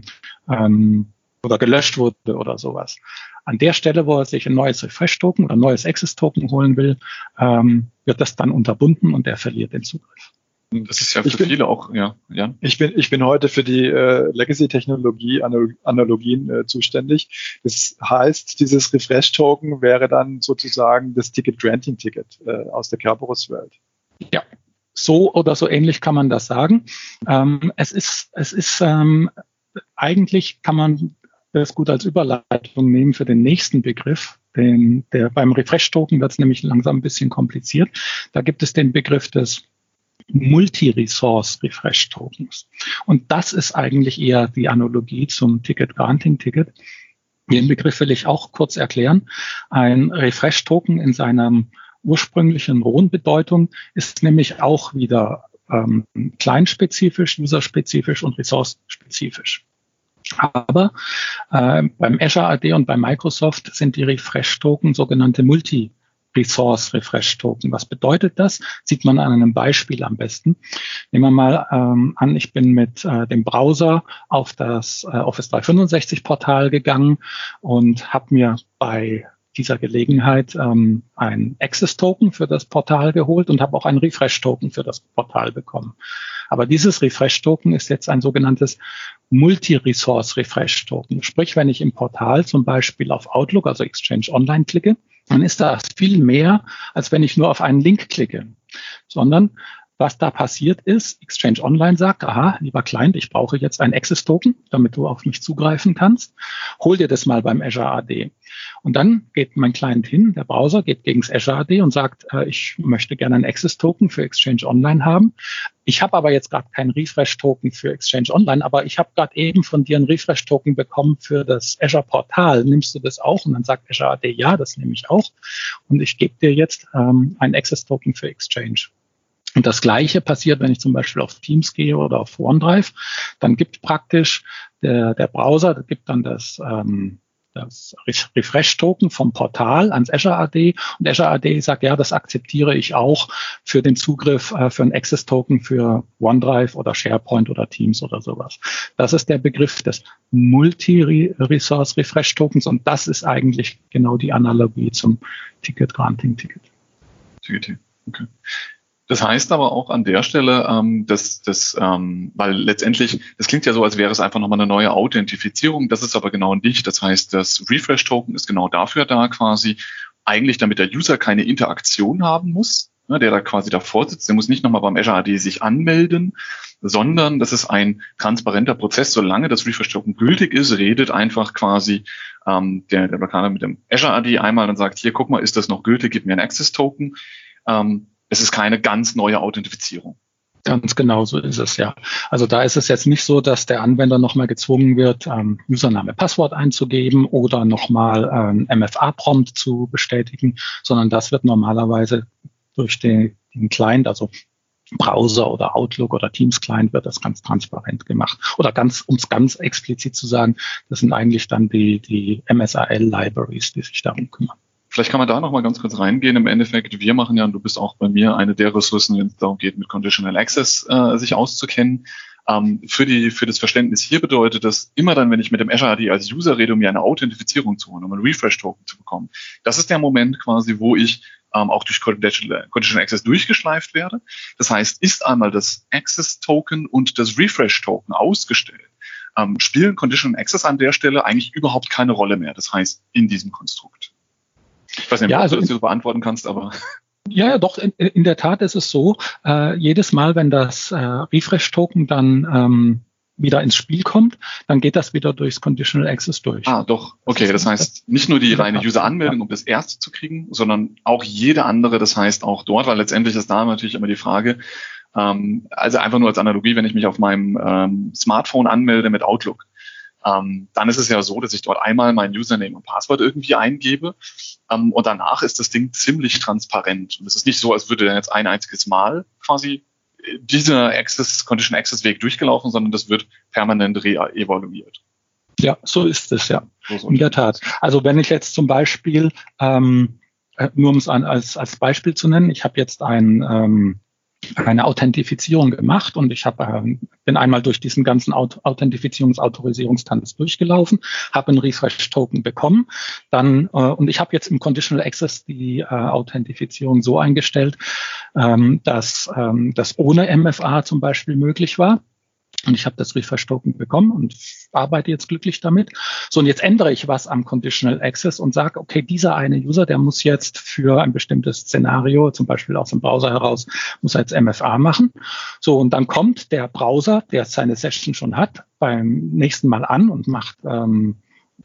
D: ähm, oder gelöscht wurde oder sowas. An der Stelle, wo er sich ein neues Refresh-Token oder ein neues Access-Token holen will, ähm, wird das dann unterbunden und er verliert den Zugriff.
C: Das ist ja für bin, viele auch, ja, ja. Ich bin, ich bin heute für die äh, Legacy-Technologie, Analogien äh, zuständig. Das heißt, dieses Refresh-Token wäre dann sozusagen das Ticket-Granting-Ticket äh, aus der Kerberos-Welt.
D: Ja, so oder so ähnlich kann man das sagen. Ähm, es ist, es ist ähm, eigentlich kann man das gut als Überleitung nehmen für den nächsten Begriff. Den, der, beim Refresh-Token wird es nämlich langsam ein bisschen kompliziert. Da gibt es den Begriff des Multi-Resource Refresh Tokens. Und das ist eigentlich eher die Analogie zum Ticket Granting Ticket. Den Begriff will ich auch kurz erklären. Ein Refresh Token in seiner ursprünglichen rohen Bedeutung ist nämlich auch wieder ähm, kleinspezifisch, userspezifisch und ressourcenspezifisch. Aber äh, beim Azure AD und bei Microsoft sind die Refresh-Token sogenannte Multi Resource Refresh Token. Was bedeutet das? Sieht man an einem Beispiel am besten. Nehmen wir mal ähm, an, ich bin mit äh, dem Browser auf das äh, Office 365 Portal gegangen und habe mir bei dieser Gelegenheit ähm, ein Access Token für das Portal geholt und habe auch ein Refresh Token für das Portal bekommen. Aber dieses Refresh Token ist jetzt ein sogenanntes Multi-Resource Refresh Token. Sprich, wenn ich im Portal zum Beispiel auf Outlook, also Exchange Online klicke, dann ist das viel mehr, als wenn ich nur auf einen Link klicke, sondern was da passiert ist, Exchange Online sagt, aha, lieber Client, ich brauche jetzt ein Access Token, damit du auf mich zugreifen kannst. Hol dir das mal beim Azure AD. Und dann geht mein Client hin, der Browser geht gegen das Azure AD und sagt, äh, ich möchte gerne ein Access Token für Exchange Online haben. Ich habe aber jetzt gerade kein Refresh Token für Exchange Online, aber ich habe gerade eben von dir ein Refresh Token bekommen für das Azure Portal. Nimmst du das auch? Und dann sagt Azure AD, ja, das nehme ich auch. Und ich gebe dir jetzt ähm, ein Access Token für Exchange. Und das Gleiche passiert, wenn ich zum Beispiel auf Teams gehe oder auf OneDrive. Dann gibt praktisch der, der Browser, gibt dann das, ähm, das Refresh-Token vom Portal ans Azure AD und Azure AD sagt, ja, das akzeptiere ich auch für den Zugriff äh, für ein Access-Token für OneDrive oder SharePoint oder Teams oder sowas. Das ist der Begriff des Multi-Resource Refresh-Tokens und das ist eigentlich genau die Analogie zum Ticket-Granting-Ticket.
B: Okay. Das heißt aber auch an der Stelle, ähm, dass das, ähm, weil letztendlich, das klingt ja so, als wäre es einfach nochmal eine neue Authentifizierung. Das ist aber genau nicht. Das heißt, das Refresh-Token ist genau dafür da quasi, eigentlich damit der User keine Interaktion haben muss, ne, der da quasi davor sitzt. Der muss nicht nochmal beim Azure AD sich anmelden, sondern das ist ein transparenter Prozess. Solange das Refresh-Token gültig ist, redet einfach quasi ähm, der, der Blockader mit dem Azure AD einmal und sagt, hier, guck mal, ist das noch gültig, gib mir ein Access-Token. Ähm, es ist keine ganz neue Authentifizierung.
D: Ganz genau so ist es, ja. Also da ist es jetzt nicht so, dass der Anwender nochmal gezwungen wird, ähm, Username, Passwort einzugeben oder nochmal ähm, MFA-Prompt zu bestätigen, sondern das wird normalerweise durch den, den Client, also Browser oder Outlook oder Teams Client wird das ganz transparent gemacht. Oder ganz, um es ganz explizit zu sagen, das sind eigentlich dann die, die MSAL Libraries, die sich darum kümmern.
B: Vielleicht kann man da noch mal ganz kurz reingehen. Im Endeffekt, wir machen ja, und du bist auch bei mir eine der Ressourcen, wenn es darum geht, mit Conditional Access äh, sich auszukennen. Ähm, für, die, für das Verständnis hier bedeutet das, immer dann, wenn ich mit dem Azure AD als User rede, um mir eine Authentifizierung zu holen, um einen Refresh-Token zu bekommen, das ist der Moment quasi, wo ich ähm, auch durch Conditional Access durchgeschleift werde. Das heißt, ist einmal das Access-Token und das Refresh-Token ausgestellt, ähm, spielen Conditional Access an der Stelle eigentlich überhaupt keine Rolle mehr. Das heißt, in diesem Konstrukt. Ich weiß nicht, ja, ob also du das so beantworten kannst, aber.
D: Ja, ja, doch, in, in, der Tat ist es so, äh, jedes Mal, wenn das äh, Refresh-Token dann ähm, wieder ins Spiel kommt, dann geht das wieder durchs Conditional Access durch.
B: Ah, doch. Okay, das heißt nicht nur die reine User-Anmeldung, um das erste zu kriegen, sondern auch jede andere, das heißt auch dort, weil letztendlich ist da natürlich immer die Frage, ähm, also einfach nur als Analogie, wenn ich mich auf meinem ähm, Smartphone anmelde mit Outlook, ähm, dann ist es ja so, dass ich dort einmal mein Username und Passwort irgendwie eingebe ähm, und danach ist das Ding ziemlich transparent. Und es ist nicht so, als würde dann jetzt ein einziges Mal quasi äh, dieser Access, Condition Access Weg durchgelaufen, sondern das wird permanent re-evaluiert.
D: Ja, so ist es, ja. So In der Tat. Also wenn ich jetzt zum Beispiel, ähm, äh, nur um es als, als Beispiel zu nennen, ich habe jetzt ein ähm, eine Authentifizierung gemacht und ich habe äh, bin einmal durch diesen ganzen Aut Authentifizierungsautorisierungstanz durchgelaufen, habe einen Refresh-Token bekommen, dann äh, und ich habe jetzt im Conditional Access die äh, Authentifizierung so eingestellt, ähm, dass ähm, das ohne MFA zum Beispiel möglich war. Und ich habe das Refresh-Token bekommen und arbeite jetzt glücklich damit. So, und jetzt ändere ich was am Conditional Access und sage, okay, dieser eine User, der muss jetzt für ein bestimmtes Szenario, zum Beispiel aus dem Browser heraus, muss er jetzt MFA machen. So, und dann kommt der Browser, der seine Session schon hat, beim nächsten Mal an und macht ähm,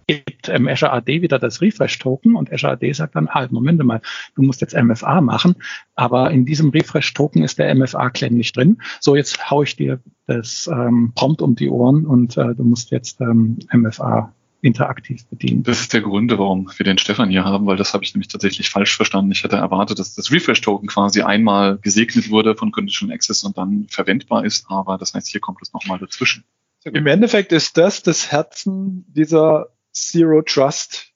D: gibt ähm, Azure AD wieder das Refresh-Token und Azure AD sagt dann, halt, Moment mal, du musst jetzt MFA machen, aber in diesem Refresh-Token ist der MFA-Claim nicht drin. So, jetzt hau ich dir das ähm, Prompt um die Ohren und äh, du musst jetzt ähm, MFA interaktiv bedienen.
B: Das ist der Grund, warum wir den Stefan hier haben, weil das habe ich nämlich tatsächlich falsch verstanden. Ich hätte erwartet, dass das Refresh-Token quasi einmal gesegnet wurde von Conditional Access und dann verwendbar ist, aber das heißt, hier kommt es nochmal dazwischen.
C: Im Endeffekt ist das das Herzen dieser Zero Trust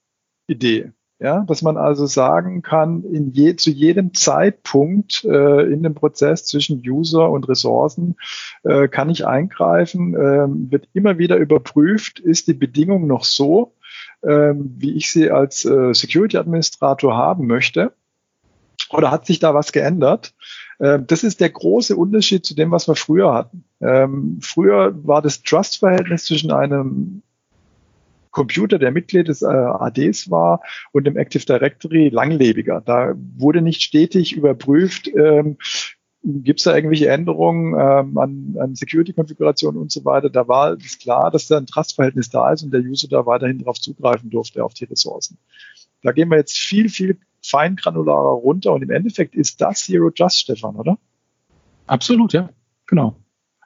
C: Idee. Ja, dass man also sagen kann, in je, zu jedem Zeitpunkt äh, in dem Prozess zwischen User und Ressourcen äh, kann ich eingreifen, äh, wird immer wieder überprüft, ist die Bedingung noch so, äh, wie ich sie als äh, Security Administrator haben möchte, oder hat sich da was geändert? Äh, das ist der große Unterschied zu dem, was wir früher hatten. Ähm, früher war das Trust-Verhältnis zwischen einem Computer, der Mitglied des äh, ADs war und dem Active Directory langlebiger. Da wurde nicht stetig überprüft, ähm, gibt es da irgendwelche Änderungen ähm, an, an Security-Konfiguration und so weiter. Da war es klar, dass da ein Trust-Verhältnis da ist und der User da weiterhin darauf zugreifen durfte, auf die Ressourcen. Da gehen wir jetzt viel, viel feingranularer runter und im Endeffekt ist das Zero Trust, Stefan, oder?
D: Absolut, ja. Genau.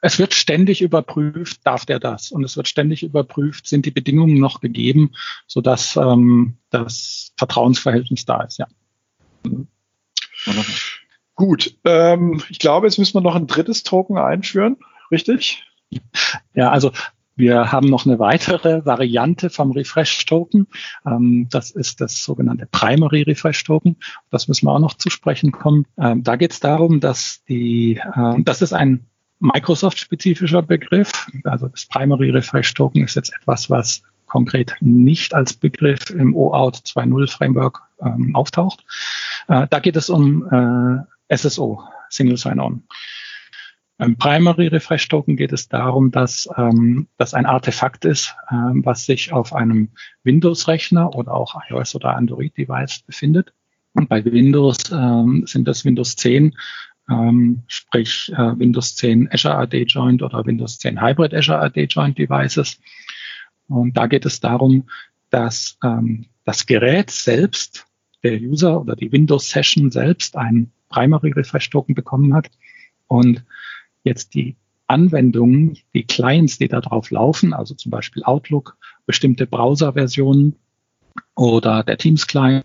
D: Es wird ständig überprüft, darf der das? Und es wird ständig überprüft, sind die Bedingungen noch gegeben, sodass ähm, das Vertrauensverhältnis da ist, ja.
C: Gut, ähm, ich glaube, jetzt müssen wir noch ein drittes Token einführen, richtig?
D: Ja, also wir haben noch eine weitere Variante vom Refresh-Token. Ähm, das ist das sogenannte Primary Refresh-Token. Das müssen wir auch noch zu sprechen kommen. Ähm, da geht es darum, dass die, äh, das ist ein Microsoft-spezifischer Begriff. Also das Primary Refresh Token ist jetzt etwas, was konkret nicht als Begriff im OAuth 2.0 Framework ähm, auftaucht. Äh, da geht es um äh, SSO, Single Sign-On. Beim Primary Refresh Token geht es darum, dass ähm, das ein Artefakt ist, ähm, was sich auf einem Windows-Rechner oder auch iOS oder Android-Device befindet. Und bei Windows ähm, sind das Windows 10, ähm, sprich äh, Windows 10 Azure AD Joint oder Windows 10 Hybrid Azure AD Joint Devices. Und da geht es darum, dass ähm, das Gerät selbst, der User oder die Windows Session selbst einen Primary Refresh Token bekommen hat und jetzt die Anwendungen, die Clients, die da drauf laufen, also zum Beispiel Outlook, bestimmte Browser-Versionen oder der Teams-Client,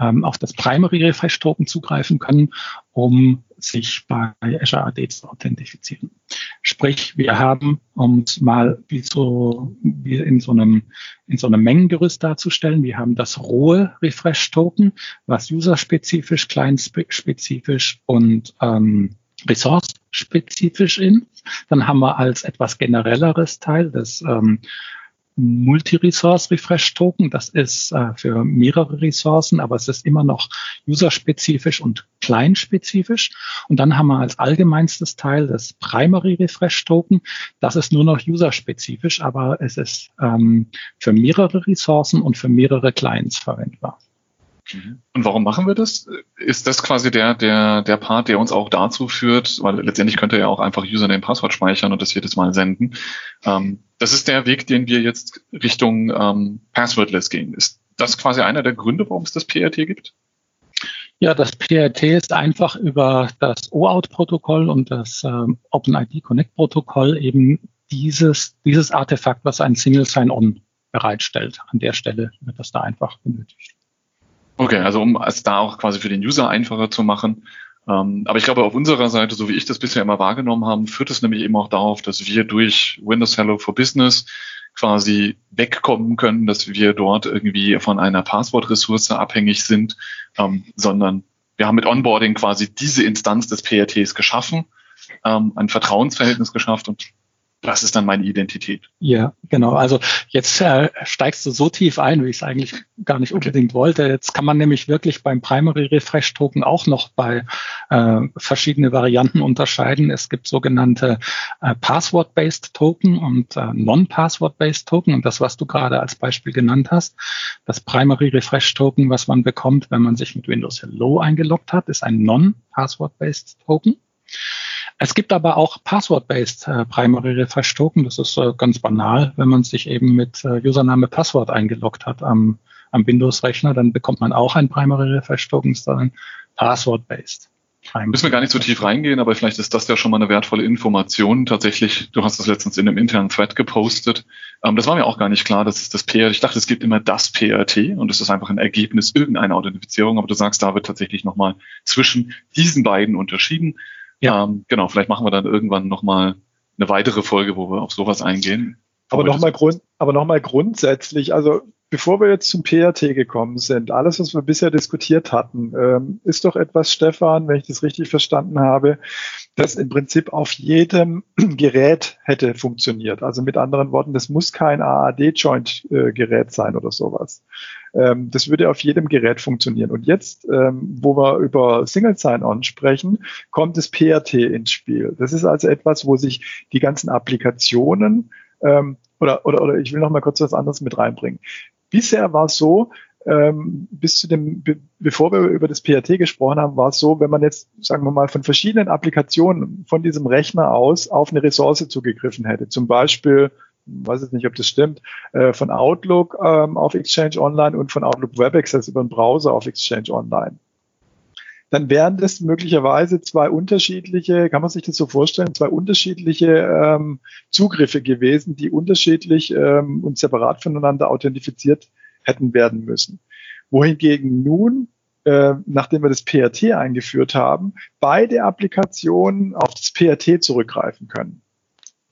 D: ähm, auf das Primary Refresh Token zugreifen können, um sich bei Azure AD zu authentifizieren. Sprich, wir haben, um es mal wie so wie in so einem in so einem Mengengerüst darzustellen, wir haben das rohe Refresh Token, was userspezifisch, client-spezifisch und ähm, ressource-spezifisch ist. Dann haben wir als etwas generelleres Teil das ähm, Multi-Resource Refresh Token. Das ist äh, für mehrere Ressourcen, aber es ist immer noch userspezifisch und kleinspezifisch. Und dann haben wir als allgemeinstes Teil das Primary Refresh Token. Das ist nur noch userspezifisch, aber es ist ähm, für mehrere Ressourcen und für mehrere Clients verwendbar.
B: Mhm. Und warum machen wir das? Ist das quasi der, der, der Part, der uns auch dazu führt, weil letztendlich könnte er ja auch einfach Username, Passwort speichern und das jedes Mal senden. Ähm, das ist der Weg, den wir jetzt Richtung ähm, Passwordless gehen. Ist das quasi einer der Gründe, warum es das PRT gibt?
D: Ja, das PRT ist einfach über das OAuth-Protokoll und das ähm, OpenID Connect-Protokoll eben dieses, dieses Artefakt, was ein Single Sign-On bereitstellt. An der Stelle wird das da einfach benötigt.
B: Okay, also um es da auch quasi für den User einfacher zu machen. Ähm, aber ich glaube, auf unserer Seite, so wie ich das bisher immer wahrgenommen habe, führt es nämlich eben auch darauf, dass wir durch Windows Hello for Business quasi wegkommen können, dass wir dort irgendwie von einer Passwortressource abhängig sind, ähm, sondern wir haben mit Onboarding quasi diese Instanz des PRTs geschaffen, ähm, ein Vertrauensverhältnis geschafft und das ist dann meine Identität.
D: Ja, genau. Also jetzt äh, steigst du so tief ein, wie ich es eigentlich gar nicht unbedingt wollte. Jetzt kann man nämlich wirklich beim Primary Refresh Token auch noch bei äh, verschiedene Varianten unterscheiden. Es gibt sogenannte äh, Password-Based Token und äh, Non-Password-Based Token. Und das, was du gerade als Beispiel genannt hast, das Primary Refresh Token, was man bekommt, wenn man sich mit Windows Hello eingeloggt hat, ist ein Non-Password-Based Token. Es gibt aber auch Password-based äh, Primary Refresh Token. Das ist äh, ganz banal, wenn man sich eben mit äh, Username Passwort eingeloggt hat am, am Windows-Rechner, dann bekommt man auch ein Primary Refresh Token, sondern Password-based.
B: Müssen wir gar nicht so tief reingehen, aber vielleicht ist das ja schon mal eine wertvolle Information. Tatsächlich, du hast das letztens in einem internen Thread gepostet. Ähm, das war mir auch gar nicht klar, dass es das PRT, ich dachte, es gibt immer das PRT und es ist einfach ein Ergebnis irgendeiner Authentifizierung, aber du sagst, da wird tatsächlich nochmal zwischen diesen beiden unterschieden. Ja. Ähm, genau, vielleicht machen wir dann irgendwann nochmal eine weitere Folge, wo wir auf sowas eingehen.
C: Aber nochmal grund, aber noch mal grundsätzlich, also bevor wir jetzt zum PRT gekommen sind, alles, was wir bisher diskutiert hatten, ähm, ist doch etwas, Stefan, wenn ich das richtig verstanden habe, das im Prinzip auf jedem [clears throat] Gerät hätte funktioniert. Also mit anderen Worten, das muss kein AAD-Joint-Gerät äh, sein oder sowas. Ähm, das würde auf jedem Gerät funktionieren. Und jetzt, ähm, wo wir über Single Sign-On sprechen, kommt das PRT ins Spiel. Das ist also etwas, wo sich die ganzen Applikationen ähm, oder, oder, oder ich will noch mal kurz was anderes mit reinbringen. Bisher war es so, ähm, bis zu dem, be bevor wir über das PRT gesprochen haben, war es so, wenn man jetzt, sagen wir mal, von verschiedenen Applikationen von diesem Rechner aus auf eine Ressource zugegriffen hätte. Zum Beispiel, weiß jetzt nicht, ob das stimmt, äh, von Outlook ähm, auf Exchange Online und von Outlook Web Access über den Browser auf Exchange Online. Dann wären das möglicherweise zwei unterschiedliche, kann man sich das so vorstellen, zwei unterschiedliche ähm, Zugriffe gewesen, die unterschiedlich ähm, und separat voneinander authentifiziert hätten werden müssen. Wohingegen nun, äh, nachdem wir das PRT eingeführt haben, beide Applikationen auf das PRT zurückgreifen können.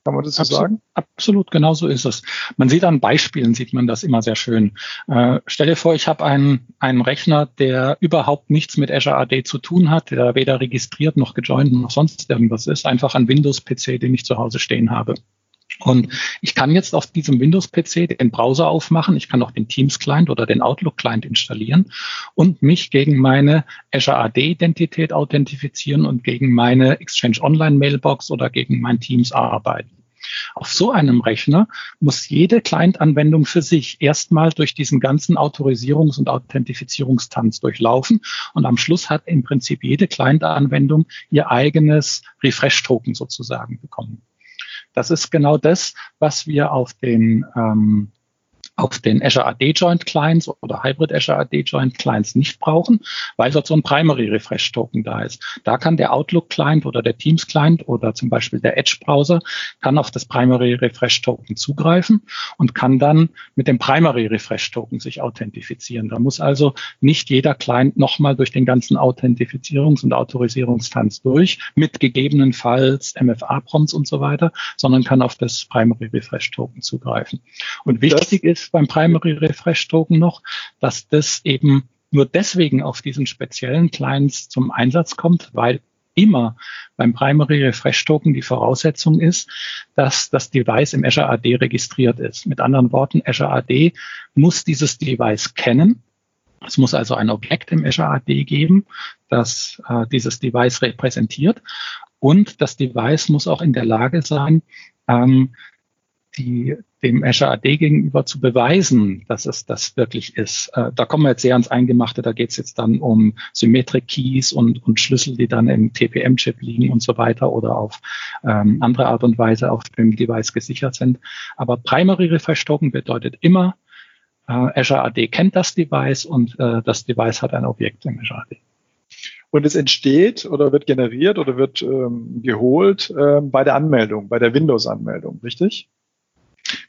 C: Kann man das so
D: absolut,
C: sagen?
D: Absolut, genau so ist es. Man sieht an Beispielen, sieht man das immer sehr schön. Äh, stell dir vor, ich habe einen, einen Rechner, der überhaupt nichts mit Azure AD zu tun hat, der weder registriert noch gejoint noch sonst irgendwas ist, einfach ein Windows-PC, den ich zu Hause stehen habe. Und ich kann jetzt auf diesem Windows-PC den Browser aufmachen, ich kann auch den Teams-Client oder den Outlook-Client installieren und mich gegen meine Azure AD-Identität authentifizieren und gegen meine Exchange Online-Mailbox oder gegen mein Teams arbeiten. Auf so einem Rechner muss jede Client-Anwendung für sich erstmal durch diesen ganzen Autorisierungs- und Authentifizierungstanz durchlaufen und am Schluss hat im Prinzip jede Client-Anwendung ihr eigenes Refresh-Token sozusagen bekommen. Das ist genau das, was wir auf den ähm, auf den Azure AD Joint Clients oder Hybrid Azure AD Joint Clients nicht brauchen, weil dort so ein Primary Refresh Token da ist. Da kann der Outlook Client oder der Teams Client oder zum Beispiel der Edge Browser kann auf das Primary Refresh Token zugreifen und kann dann mit dem Primary Refresh Token sich authentifizieren. Da muss also nicht jeder Client nochmal durch den ganzen Authentifizierungs- und Autorisierungstanz durch, mit gegebenenfalls MFA-Prompts und so weiter, sondern kann auf das Primary Refresh Token zugreifen. Und wichtig das ist, beim Primary Refresh Token noch, dass das eben nur deswegen auf diesen speziellen Clients zum Einsatz kommt, weil immer beim Primary Refresh Token die Voraussetzung ist, dass das Device im Azure AD registriert ist. Mit anderen Worten, Azure AD muss dieses Device kennen. Es muss also ein Objekt im Azure AD geben, das äh, dieses Device repräsentiert. Und das Device muss auch in der Lage sein, ähm, die, dem Azure AD gegenüber zu beweisen, dass es das wirklich ist. Äh, da kommen wir jetzt sehr ans Eingemachte. Da geht es jetzt dann um Symmetric Keys und, und Schlüssel, die dann im TPM-Chip liegen und so weiter oder auf ähm, andere Art und Weise auf dem Device gesichert sind. Aber Primary Refresh Token bedeutet immer, äh, Azure AD kennt das Device und äh, das Device hat ein Objekt im Azure AD.
C: Und es entsteht oder wird generiert oder wird ähm, geholt ähm, bei der Anmeldung, bei der Windows-Anmeldung, richtig?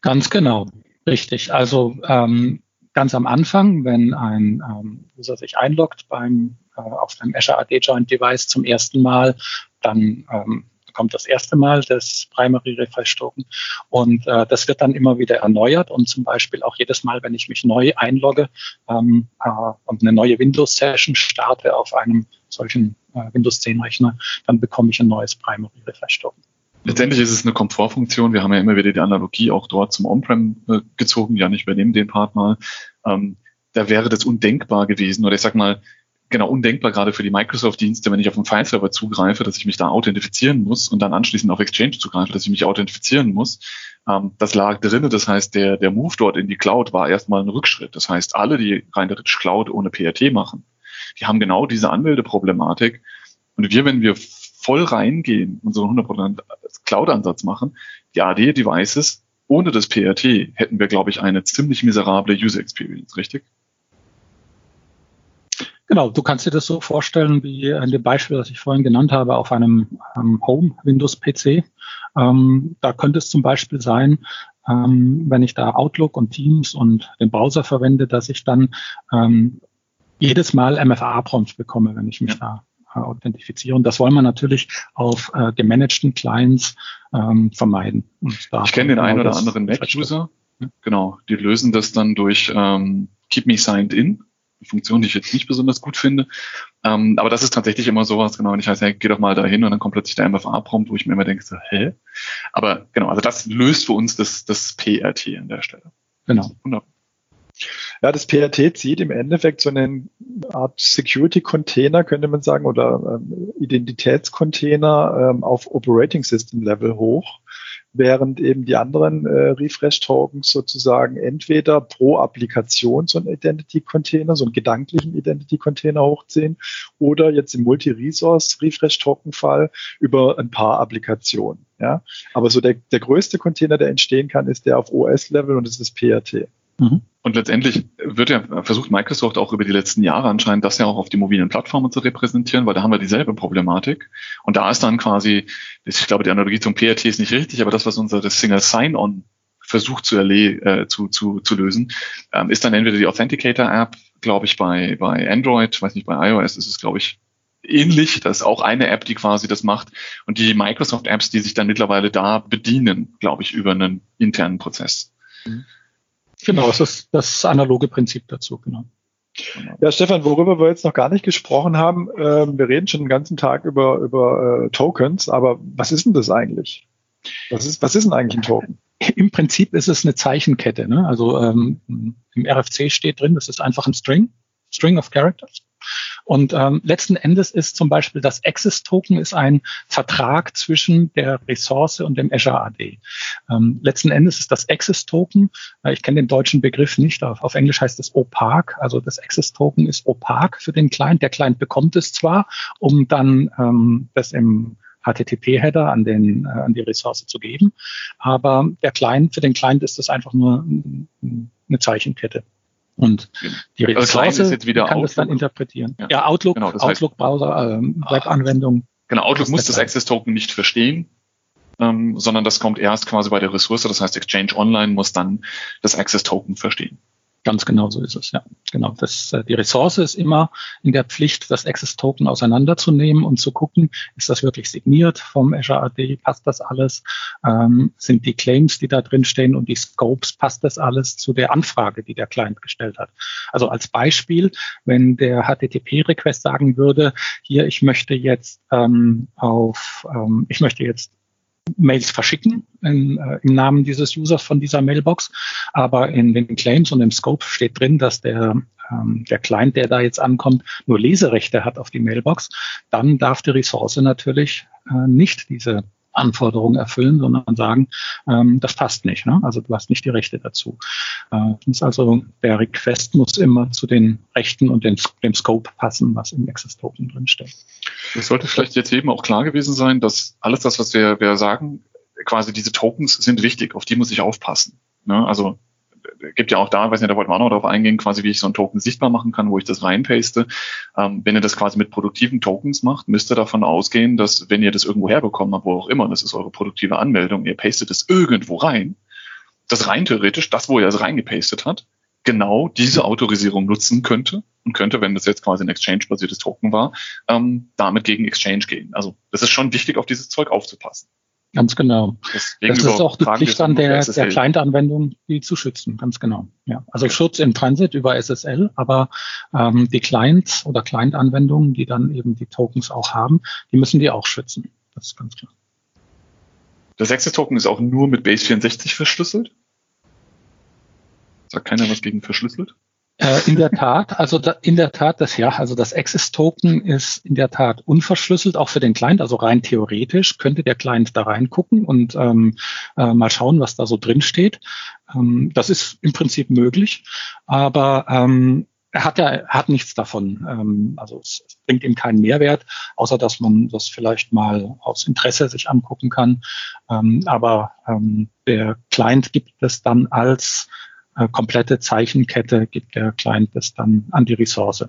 D: Ganz genau, richtig. Also ähm, ganz am Anfang, wenn ein ähm, User sich einloggt beim äh, auf einem Azure AD Joint Device zum ersten Mal, dann ähm, kommt das erste Mal das Primary Refresh Token und äh, das wird dann immer wieder erneuert und zum Beispiel auch jedes Mal, wenn ich mich neu einlogge ähm, äh, und eine neue Windows Session starte auf einem solchen äh, Windows 10 Rechner, dann bekomme ich ein neues Primary Refresh Token.
B: Letztendlich ist es eine Komfortfunktion. Wir haben ja immer wieder die Analogie auch dort zum On-Prem äh, gezogen. Ja, ich übernehme den Part mal. Ähm, da wäre das undenkbar gewesen. Oder ich sag mal, genau, undenkbar gerade für die Microsoft-Dienste, wenn ich auf einen File-Server zugreife, dass ich mich da authentifizieren muss und dann anschließend auf Exchange zugreife, dass ich mich authentifizieren muss. Ähm, das lag drinne. Das heißt, der, der Move dort in die Cloud war erstmal ein Rückschritt. Das heißt, alle, die rein theoretisch Cloud ohne PRT machen, die haben genau diese Anmeldeproblematik. Und wir, wenn wir voll reingehen und so einen 100% Cloud-Ansatz machen, die AD-Devices ohne das PRT hätten wir, glaube ich, eine ziemlich miserable User Experience, richtig?
D: Genau, du kannst dir das so vorstellen wie in dem Beispiel, das ich vorhin genannt habe, auf einem ähm, Home Windows PC. Ähm, da könnte es zum Beispiel sein, ähm, wenn ich da Outlook und Teams und den Browser verwende, dass ich dann ähm, jedes Mal MFA-Prompts bekomme, wenn ich mich ja. da authentifizieren. Das wollen wir natürlich auf äh, gemanagten Clients ähm, vermeiden.
B: ich kenne den genau einen oder anderen Mac-User. Genau, die lösen das dann durch ähm, Keep Me Signed In. Eine Funktion, die ich jetzt nicht besonders gut finde. Ähm, aber das ist tatsächlich immer sowas, genau, wenn ich heiße, hey, geh doch mal dahin und dann kommt plötzlich der MFA-Prompt, wo ich mir immer denke, so, hä? Aber genau, also das löst für uns das, das PRT an der Stelle.
C: Genau. Wunderbar. Ja, das PRT zieht im Endeffekt so eine Art Security-Container, könnte man sagen, oder ähm, Identitätscontainer ähm, auf Operating System Level hoch, während eben die anderen äh, Refresh-Tokens sozusagen entweder pro Applikation so einen Identity-Container, so einen gedanklichen Identity-Container hochziehen oder jetzt im Multi-Resource-Refresh-Token-Fall über ein paar Applikationen. Ja, aber so der, der größte Container, der entstehen kann, ist der auf OS-Level und das ist PRT.
B: Mhm. Und letztendlich wird ja versucht Microsoft auch über die letzten Jahre anscheinend das ja auch auf die mobilen Plattformen zu repräsentieren, weil da haben wir dieselbe Problematik. Und da ist dann quasi, ich glaube, die Analogie zum PRT ist nicht richtig, aber das, was unser das Single Sign-On versucht zu, äh, zu, zu, zu lösen, ähm, ist dann entweder die Authenticator-App, glaube ich, bei, bei Android, weiß nicht, bei iOS ist es, glaube ich, ähnlich. Das ist auch eine App, die quasi das macht. Und die Microsoft-Apps, die sich dann mittlerweile da bedienen, glaube ich, über einen internen Prozess. Mhm.
D: Genau, das ist das analoge Prinzip dazu, genau.
C: Ja, Stefan, worüber wir jetzt noch gar nicht gesprochen haben, äh, wir reden schon den ganzen Tag über, über äh, Tokens, aber was ist denn das eigentlich? Was ist, was ist denn eigentlich ein Token?
D: Im Prinzip ist es eine Zeichenkette. Ne? Also ähm, im RFC steht drin, das ist einfach ein String, String of Characters. Und ähm, letzten Endes ist zum Beispiel das Access-Token ist ein Vertrag zwischen der Ressource und dem Azure AD. Ähm, letzten Endes ist das Access-Token, äh, ich kenne den deutschen Begriff nicht, auf, auf Englisch heißt es opak, also das Access-Token ist opak für den Client. Der Client bekommt es zwar, um dann ähm, das im HTTP-Header an, den, äh, an die Ressource zu geben. Aber der Client, für den Client ist das einfach nur eine Zeichenkette. Und die
B: Also Client
D: Ressource
B: ist jetzt wieder
D: kann das dann
B: Outlook.
D: interpretieren.
B: Ja.
D: Ja, Outlook,
B: Genau, das heißt-
D: Outlook-Browser, ähm, Webanwendung.
B: Genau, Outlook muss das
D: der
B: Access-Token nicht verstehen, ähm, sondern das kommt erst quasi bei der Ressource. Das heißt, Exchange Online muss dann das Access-Token verstehen.
D: Ganz genau so ist es, ja. Genau. Das, äh, die Ressource ist immer in der Pflicht, das Access-Token auseinanderzunehmen und zu gucken, ist das wirklich signiert vom Azure AD, passt das alles, ähm, sind die Claims, die da drin stehen und die Scopes, passt das alles zu der Anfrage, die der Client gestellt hat. Also als Beispiel, wenn der HTTP-Request sagen würde, hier, ich möchte jetzt ähm, auf, ähm, ich möchte jetzt Mails verschicken in, äh, im Namen dieses Users von dieser Mailbox. Aber in den Claims und im Scope steht drin, dass der, ähm, der Client, der da jetzt ankommt, nur Leserechte hat auf die Mailbox. Dann darf die Ressource natürlich äh, nicht diese Anforderungen erfüllen, sondern sagen, ähm, das passt nicht. Ne? Also du hast nicht die Rechte dazu. Äh, muss also der Request muss immer zu den Rechten und den, dem Scope passen, was im Access Token drin steht.
B: Es sollte vielleicht jetzt eben auch klar gewesen sein, dass alles das, was wir, wir sagen, quasi diese Tokens sind wichtig, auf die muss ich aufpassen. Ne? Also gibt ja auch da, weiß nicht, da wollten wir auch noch darauf eingehen, quasi wie ich so einen Token sichtbar machen kann, wo ich das reinpaste. Ähm, wenn ihr das quasi mit produktiven Tokens macht, müsst ihr davon ausgehen, dass wenn ihr das irgendwo herbekommen habt, wo auch immer, das ist eure produktive Anmeldung, ihr pastet es irgendwo rein, das rein theoretisch, das, wo ihr es reingepastet hat, genau diese Autorisierung nutzen könnte und könnte, wenn das jetzt quasi ein Exchange-basiertes Token war, ähm, damit gegen Exchange gehen. Also das ist schon wichtig, auf dieses Zeug aufzupassen.
D: Ganz genau.
B: Deswegen
D: Das ist auch die Pflicht an der, der. Client-Anwendung, die zu schützen, ganz genau. Ja, also
B: Okay.
D: Schutz im Transit über SSL, aber ähm, die Clients oder Client-Anwendungen, die dann eben die Tokens auch haben, die müssen die auch schützen. Das ist ganz klar.
B: Das Access-Token ist auch nur mit Base 64 verschlüsselt. Sagt keiner was gegen verschlüsselt?
D: Äh, in der Tat, also da, in der Tat, das ja, also das Access-Token ist in der Tat unverschlüsselt, auch für den Client. Also rein theoretisch könnte der Client da reingucken und ähm, äh, mal schauen, was da so drin steht. Ähm, das ist im Prinzip möglich, aber ähm, er hat ja er hat nichts davon. Ähm, also es, bringt ihm keinen Mehrwert, außer dass man das vielleicht mal aus Interesse sich angucken kann. Ähm, aber ähm, der Client gibt es dann als äh, komplette Zeichenkette gibt der Client das dann an die Ressource.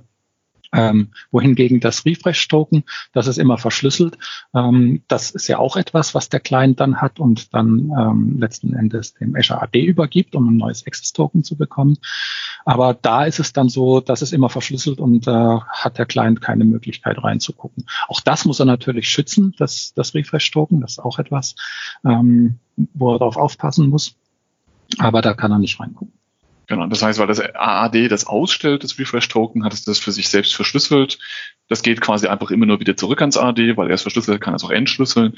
D: Ähm, wohingegen das Refresh-Token, das ist immer verschlüsselt. Ähm, das ist ja auch etwas, was der Client dann hat und dann ähm, letzten Endes dem Azure AD übergibt, um ein neues Access-Token zu bekommen. Aber da ist es dann so, dass es immer verschlüsselt und da äh, hat der Client keine Möglichkeit reinzugucken. Auch das muss er natürlich schützen, das, das Refresh-Token. Das ist auch etwas, ähm, wo er darauf aufpassen muss. Aber da kann er nicht reingucken.
B: Genau, das heißt, weil das AAD das ausstellt, das Refresh-Token, hat es das für sich selbst verschlüsselt. Das geht quasi einfach immer nur wieder zurück ans AAD, weil er es verschlüsselt, kann es auch entschlüsseln.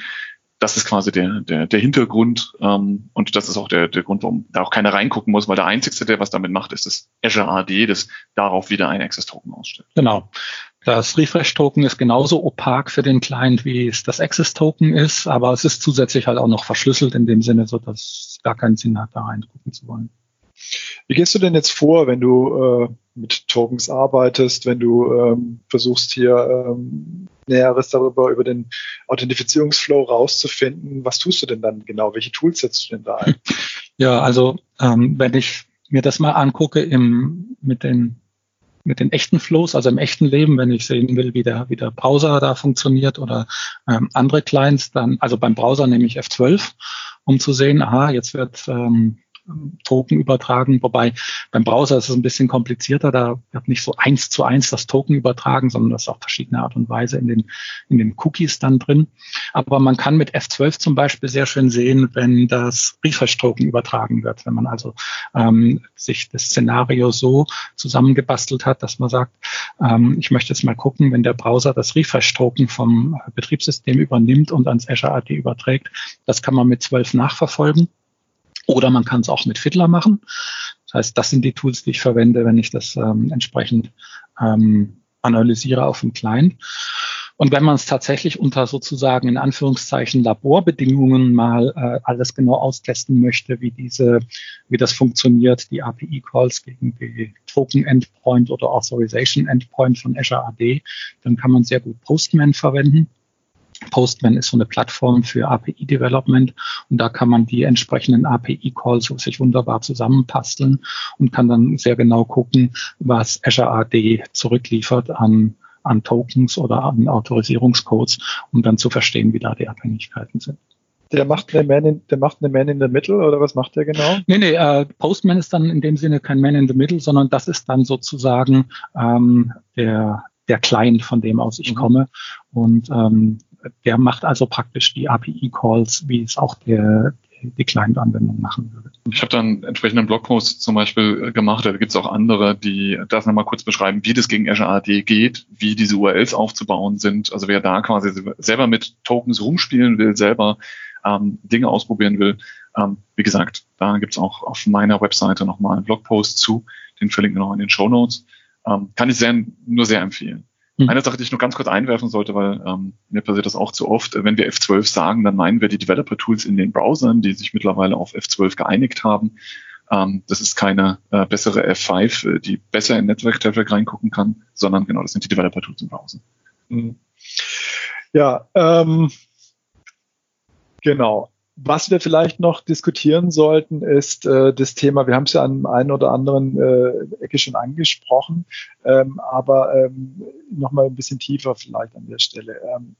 B: Das ist quasi der, der, der Hintergrund ähm, und das ist auch der, der Grund, warum da auch keiner reingucken muss, weil der Einzige, der was damit macht, ist das Azure AD, das darauf wieder ein Access-Token ausstellt.
D: Genau. Das Refresh-Token ist genauso opak für den Client, wie es das Access-Token ist, aber es ist zusätzlich halt auch noch verschlüsselt in dem Sinne, so dass es gar keinen Sinn hat, da reingucken zu wollen.
C: Wie gehst du denn jetzt vor, wenn du äh, mit Tokens arbeitest, wenn du ähm, versuchst hier ähm, Näheres darüber, über den Authentifizierungsflow rauszufinden? Was tust du denn dann genau? Welche Tools setzt du denn da ein?
D: Ja, also ähm, wenn ich mir das mal angucke im, mit den mit den echten Flows, also im echten Leben, wenn ich sehen will, wie der, wie der Browser da funktioniert oder ähm, andere Clients, dann, also beim Browser nehme ich F12, um zu sehen, aha, jetzt wird ähm, Token übertragen, wobei beim Browser ist es ein bisschen komplizierter, da wird nicht so eins zu eins das Token übertragen, sondern das ist auf verschiedene Art und Weise in den, in den Cookies dann drin. Aber man kann mit F12 zum Beispiel sehr schön sehen, wenn das Refresh-Token übertragen wird, wenn man also ähm, sich das Szenario so zusammengebastelt hat, dass man sagt, ähm, ich möchte jetzt mal gucken, wenn der Browser das Refresh-Token vom Betriebssystem übernimmt und ans Azure AD überträgt, das kann man mit 12 nachverfolgen. Oder man kann es auch mit Fiddler machen. Das heißt, das sind die Tools, die ich verwende, wenn ich das ähm, entsprechend ähm, analysiere auf dem Client. Und wenn man es tatsächlich unter sozusagen in Anführungszeichen Laborbedingungen mal äh, alles genau austesten möchte, wie diese, wie das funktioniert, die API-Calls gegen die Token-Endpoint oder Authorization-Endpoint von Azure AD, dann kann man sehr gut Postman verwenden. Postman ist so eine Plattform für API-Development und da kann man die entsprechenden API-Calls sich wunderbar zusammenpasteln und kann dann sehr genau gucken, was Azure AD zurückliefert an, an Tokens oder an Autorisierungscodes, um dann zu verstehen, wie da die Abhängigkeiten sind.
C: Der macht eine Man in, der macht eine Man in the Middle oder was macht der genau?
D: Nee, nee, äh, Postman ist dann in dem Sinne kein Man in the Middle, sondern das ist dann sozusagen ähm, der, der Client, von dem aus ich mhm. komme. Und ähm, der macht also praktisch die API-Calls, wie es auch der, die Client-Anwendung machen würde.
B: Ich habe dann entsprechenden Blogpost zum Beispiel gemacht, da gibt es auch andere, die das nochmal kurz beschreiben, wie das gegen Azure AD geht, wie diese URLs aufzubauen sind. Also wer da quasi selber mit Tokens rumspielen will, selber ähm, Dinge ausprobieren will, ähm, wie gesagt, da gibt es auch auf meiner Webseite nochmal einen Blogpost zu, den verlinken wir noch in den Show Notes. Ähm, kann ich sehr, nur sehr empfehlen. Mhm. Eine Sache, die ich nur ganz kurz einwerfen sollte, weil ähm, mir passiert das auch zu oft, wenn wir F12 sagen, dann meinen wir die Developer-Tools in den Browsern, die sich mittlerweile auf F12 geeinigt haben. Ähm, das ist keine äh, bessere F5, die besser in Network Traffic reingucken kann, sondern genau, das sind die Developer-Tools im Browser. Mhm.
C: Ja, ähm, genau. Was wir vielleicht noch diskutieren sollten, ist äh, das Thema, wir haben es ja an einen oder anderen äh, Ecke schon angesprochen, ähm, aber ähm, nochmal ein bisschen tiefer vielleicht an der Stelle. Ähm,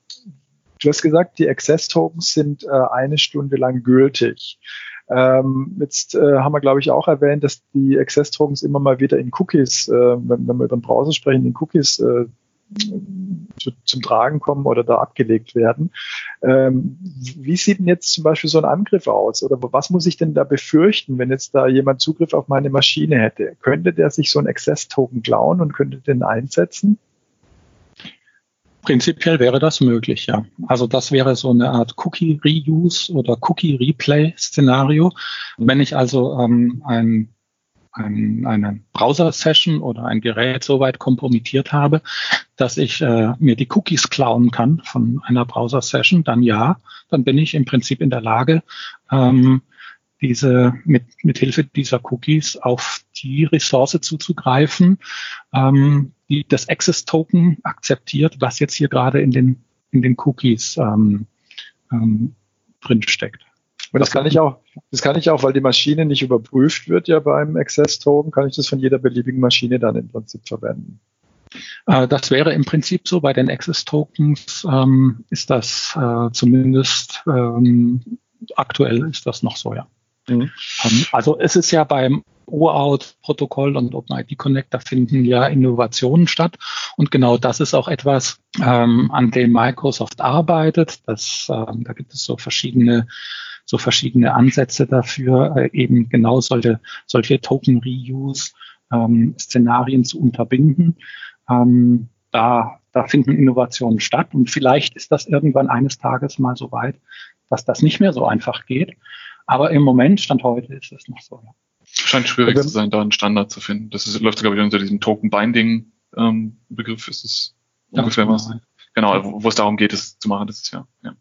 C: du hast gesagt, die Access-Tokens sind äh, eine Stunde lang gültig. Ähm, jetzt äh, haben wir, glaube ich, auch erwähnt, dass die Access-Tokens immer mal wieder in Cookies, äh, wenn, wenn wir über den Browser sprechen, in Cookies äh, zu, zum Tragen kommen oder da abgelegt werden. Ähm, wie sieht denn jetzt zum Beispiel so ein Angriff aus? Oder was muss ich denn da befürchten, wenn jetzt da jemand Zugriff auf meine Maschine hätte? Könnte der sich so ein Access-Token klauen und könnte den einsetzen?
D: Prinzipiell wäre das möglich, ja. Also das wäre so eine Art Cookie-Reuse oder Cookie-Replay-Szenario. Wenn ich also ähm, ein ein, eine Browser-Session oder ein Gerät so weit kompromittiert habe, dass ich äh, mir die Cookies klauen kann von einer Browser-Session, dann ja, dann bin ich im Prinzip in der Lage, ähm, diese mit, mit Hilfe dieser Cookies auf die Ressource zuzugreifen, ähm, die das Access-Token akzeptiert, was jetzt hier gerade in den, in den Cookies ähm, ähm, drinsteckt.
C: Und das kann ich auch, das kann ich auch, weil die Maschine nicht überprüft wird ja beim Access Token, kann ich das von jeder beliebigen Maschine dann im Prinzip verwenden.
D: Äh, das wäre im Prinzip so. Bei den Access Tokens ähm, ist das äh, zumindest ähm, aktuell ist das noch so, ja. Mhm. Ähm, also es ist ja beim OAuth-Protokoll und OpenID Connect, da finden ja Innovationen statt. Und genau das ist auch etwas, ähm, an dem Microsoft arbeitet. Das, ähm, da gibt es so verschiedene so verschiedene Ansätze dafür, äh, eben genau solche, solche Token-Reuse-Szenarien zu unterbinden. Ähm, da, da finden Innovationen statt und vielleicht ist das irgendwann eines Tages mal so weit, dass das nicht mehr so einfach geht. Aber im Moment, Stand heute, ist es noch so. Ja.
B: Scheint schwierig zu sein, da einen Standard zu finden. Das ist, läuft, glaube ich, unter diesem Token-Binding-Begriff, ähm, ist es ungefähr was. Genau, wo, wo es darum geht, es zu machen, das ist ja. ja.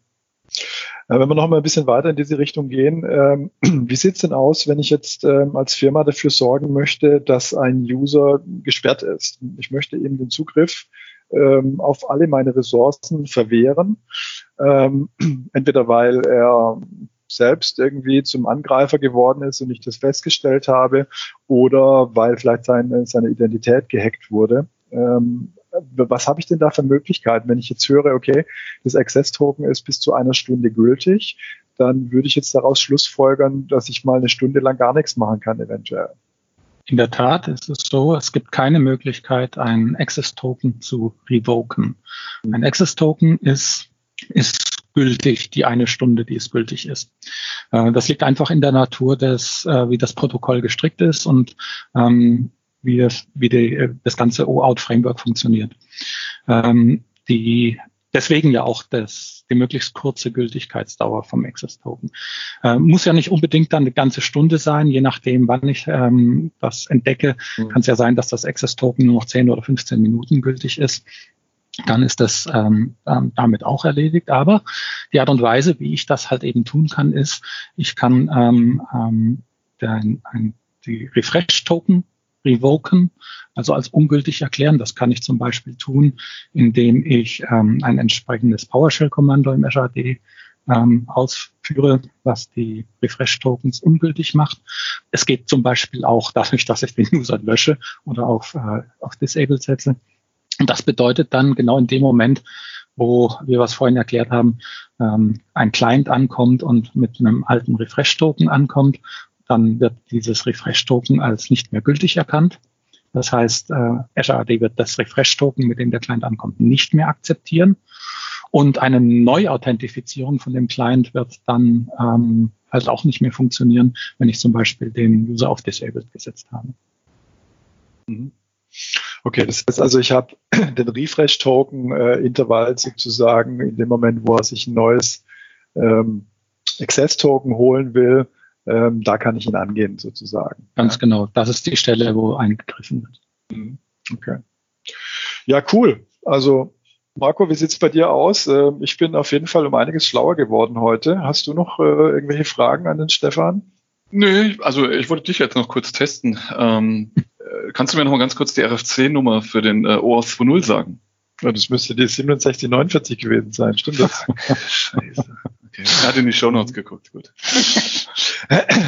C: Äh, wenn wir noch mal ein bisschen weiter in diese Richtung gehen, ähm, [clears throat] wie sieht's denn aus, wenn ich jetzt ähm, als Firma dafür sorgen möchte, dass ein User gesperrt ist? Ich möchte eben den Zugriff ähm, auf alle meine Ressourcen verwehren, ähm, [clears throat] entweder weil er selbst irgendwie zum Angreifer geworden ist und ich das festgestellt habe oder weil vielleicht seine, seine Identität gehackt wurde. Was habe ich denn da für Möglichkeiten? Wenn ich jetzt höre, okay, das Access-Token ist bis zu einer Stunde gültig, dann würde ich jetzt daraus schlussfolgern, dass ich mal eine Stunde lang gar nichts machen kann, eventuell.
D: In der Tat ist es so, es gibt keine Möglichkeit, einen Access-Token zu revoken. Ein Access-Token ist, ist gültig, die eine Stunde, die es gültig ist. Äh, das liegt einfach in der Natur des, äh, wie das Protokoll gestrickt ist und ähm, wie, das, wie die, das ganze OAuth-Framework funktioniert. Ähm, die Deswegen ja auch das, die möglichst kurze Gültigkeitsdauer vom Access-Token. Äh, muss ja nicht unbedingt dann eine ganze Stunde sein, je nachdem, wann ich ähm, das entdecke. Mhm. Kann es ja sein, dass das Access-Token nur noch 10 oder 15 Minuten gültig ist. Dann ist das ähm, damit auch erledigt. Aber die Art und Weise, wie ich das halt eben tun kann, ist, ich kann ähm, ähm, den, ein, die Refresh-Token revoken, also als ungültig erklären. Das kann ich zum Beispiel tun, indem ich ähm, ein entsprechendes PowerShell-Kommando im Azure ähm, ausführe, was die Refresh-Tokens ungültig macht. Es geht zum Beispiel auch dadurch, dass ich den [laughs] User lösche oder auf, äh, auf Disable setze. Und das bedeutet dann genau in dem Moment, wo wir was vorhin erklärt haben, ähm, ein Client ankommt und mit einem alten Refresh-Token ankommt dann wird dieses Refresh-Token als nicht mehr gültig erkannt. Das heißt, äh, Azure AD wird das Refresh-Token, mit dem der Client ankommt, nicht mehr akzeptieren. Und eine Neuauthentifizierung von dem Client wird dann ähm, halt auch nicht mehr funktionieren, wenn ich zum Beispiel den User auf Disabled gesetzt habe.
C: Mhm. Okay, das heißt also, ich habe [clears throat] den Refresh-Token-Intervall äh, sozusagen in dem Moment, wo er sich ein neues ähm, Access-Token holen will, ähm, da kann ich ihn angehen sozusagen.
D: Ganz ja. genau. Das ist die Stelle, wo eingegriffen wird.
C: Mhm. Okay. Ja, cool. Also Marco, wie sieht's bei dir aus? Ähm, ich bin auf jeden Fall um einiges schlauer geworden heute. Hast du noch äh, irgendwelche Fragen an den Stefan?
B: Nö, also ich wollte dich jetzt noch kurz testen. Ähm, äh, kannst du mir noch mal ganz kurz die RFC-Nummer für den äh, OAuth 2.0 sagen?
C: Ja, das müsste die 6749 gewesen sein, stimmt das? [laughs]
B: Scheiße. Okay, hat in die Shownotes geguckt, gut. [laughs]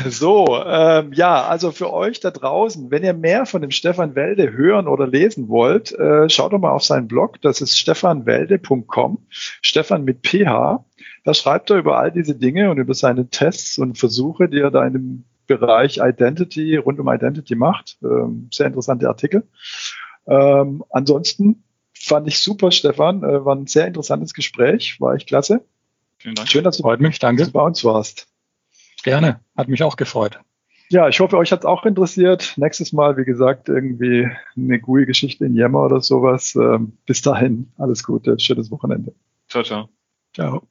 C: So, ähm, ja, also für euch da draußen, wenn ihr mehr von dem Stefan Welde hören oder lesen wollt, äh, schaut doch mal auf seinen Blog, das ist stefanwelde.com, Stefan mit PH. Da schreibt er über all diese Dinge und über seine Tests und Versuche, die er da in dem Bereich Identity, rund um Identity macht. Ähm, sehr interessante Artikel. Ähm, ansonsten fand ich super, Stefan. Äh, war ein sehr interessantes Gespräch, war echt klasse.
D: Vielen Dank. Schön, dass du, Freut mich, danke.
C: bei uns warst.
D: Gerne, hat mich auch gefreut.
C: Ja, ich hoffe, euch hat es auch interessiert. Nächstes Mal, wie gesagt, irgendwie eine GUI-Geschichte in Yammer oder sowas. Ähm, bis dahin, alles Gute, schönes Wochenende.
B: Ciao, ciao.
C: Ciao.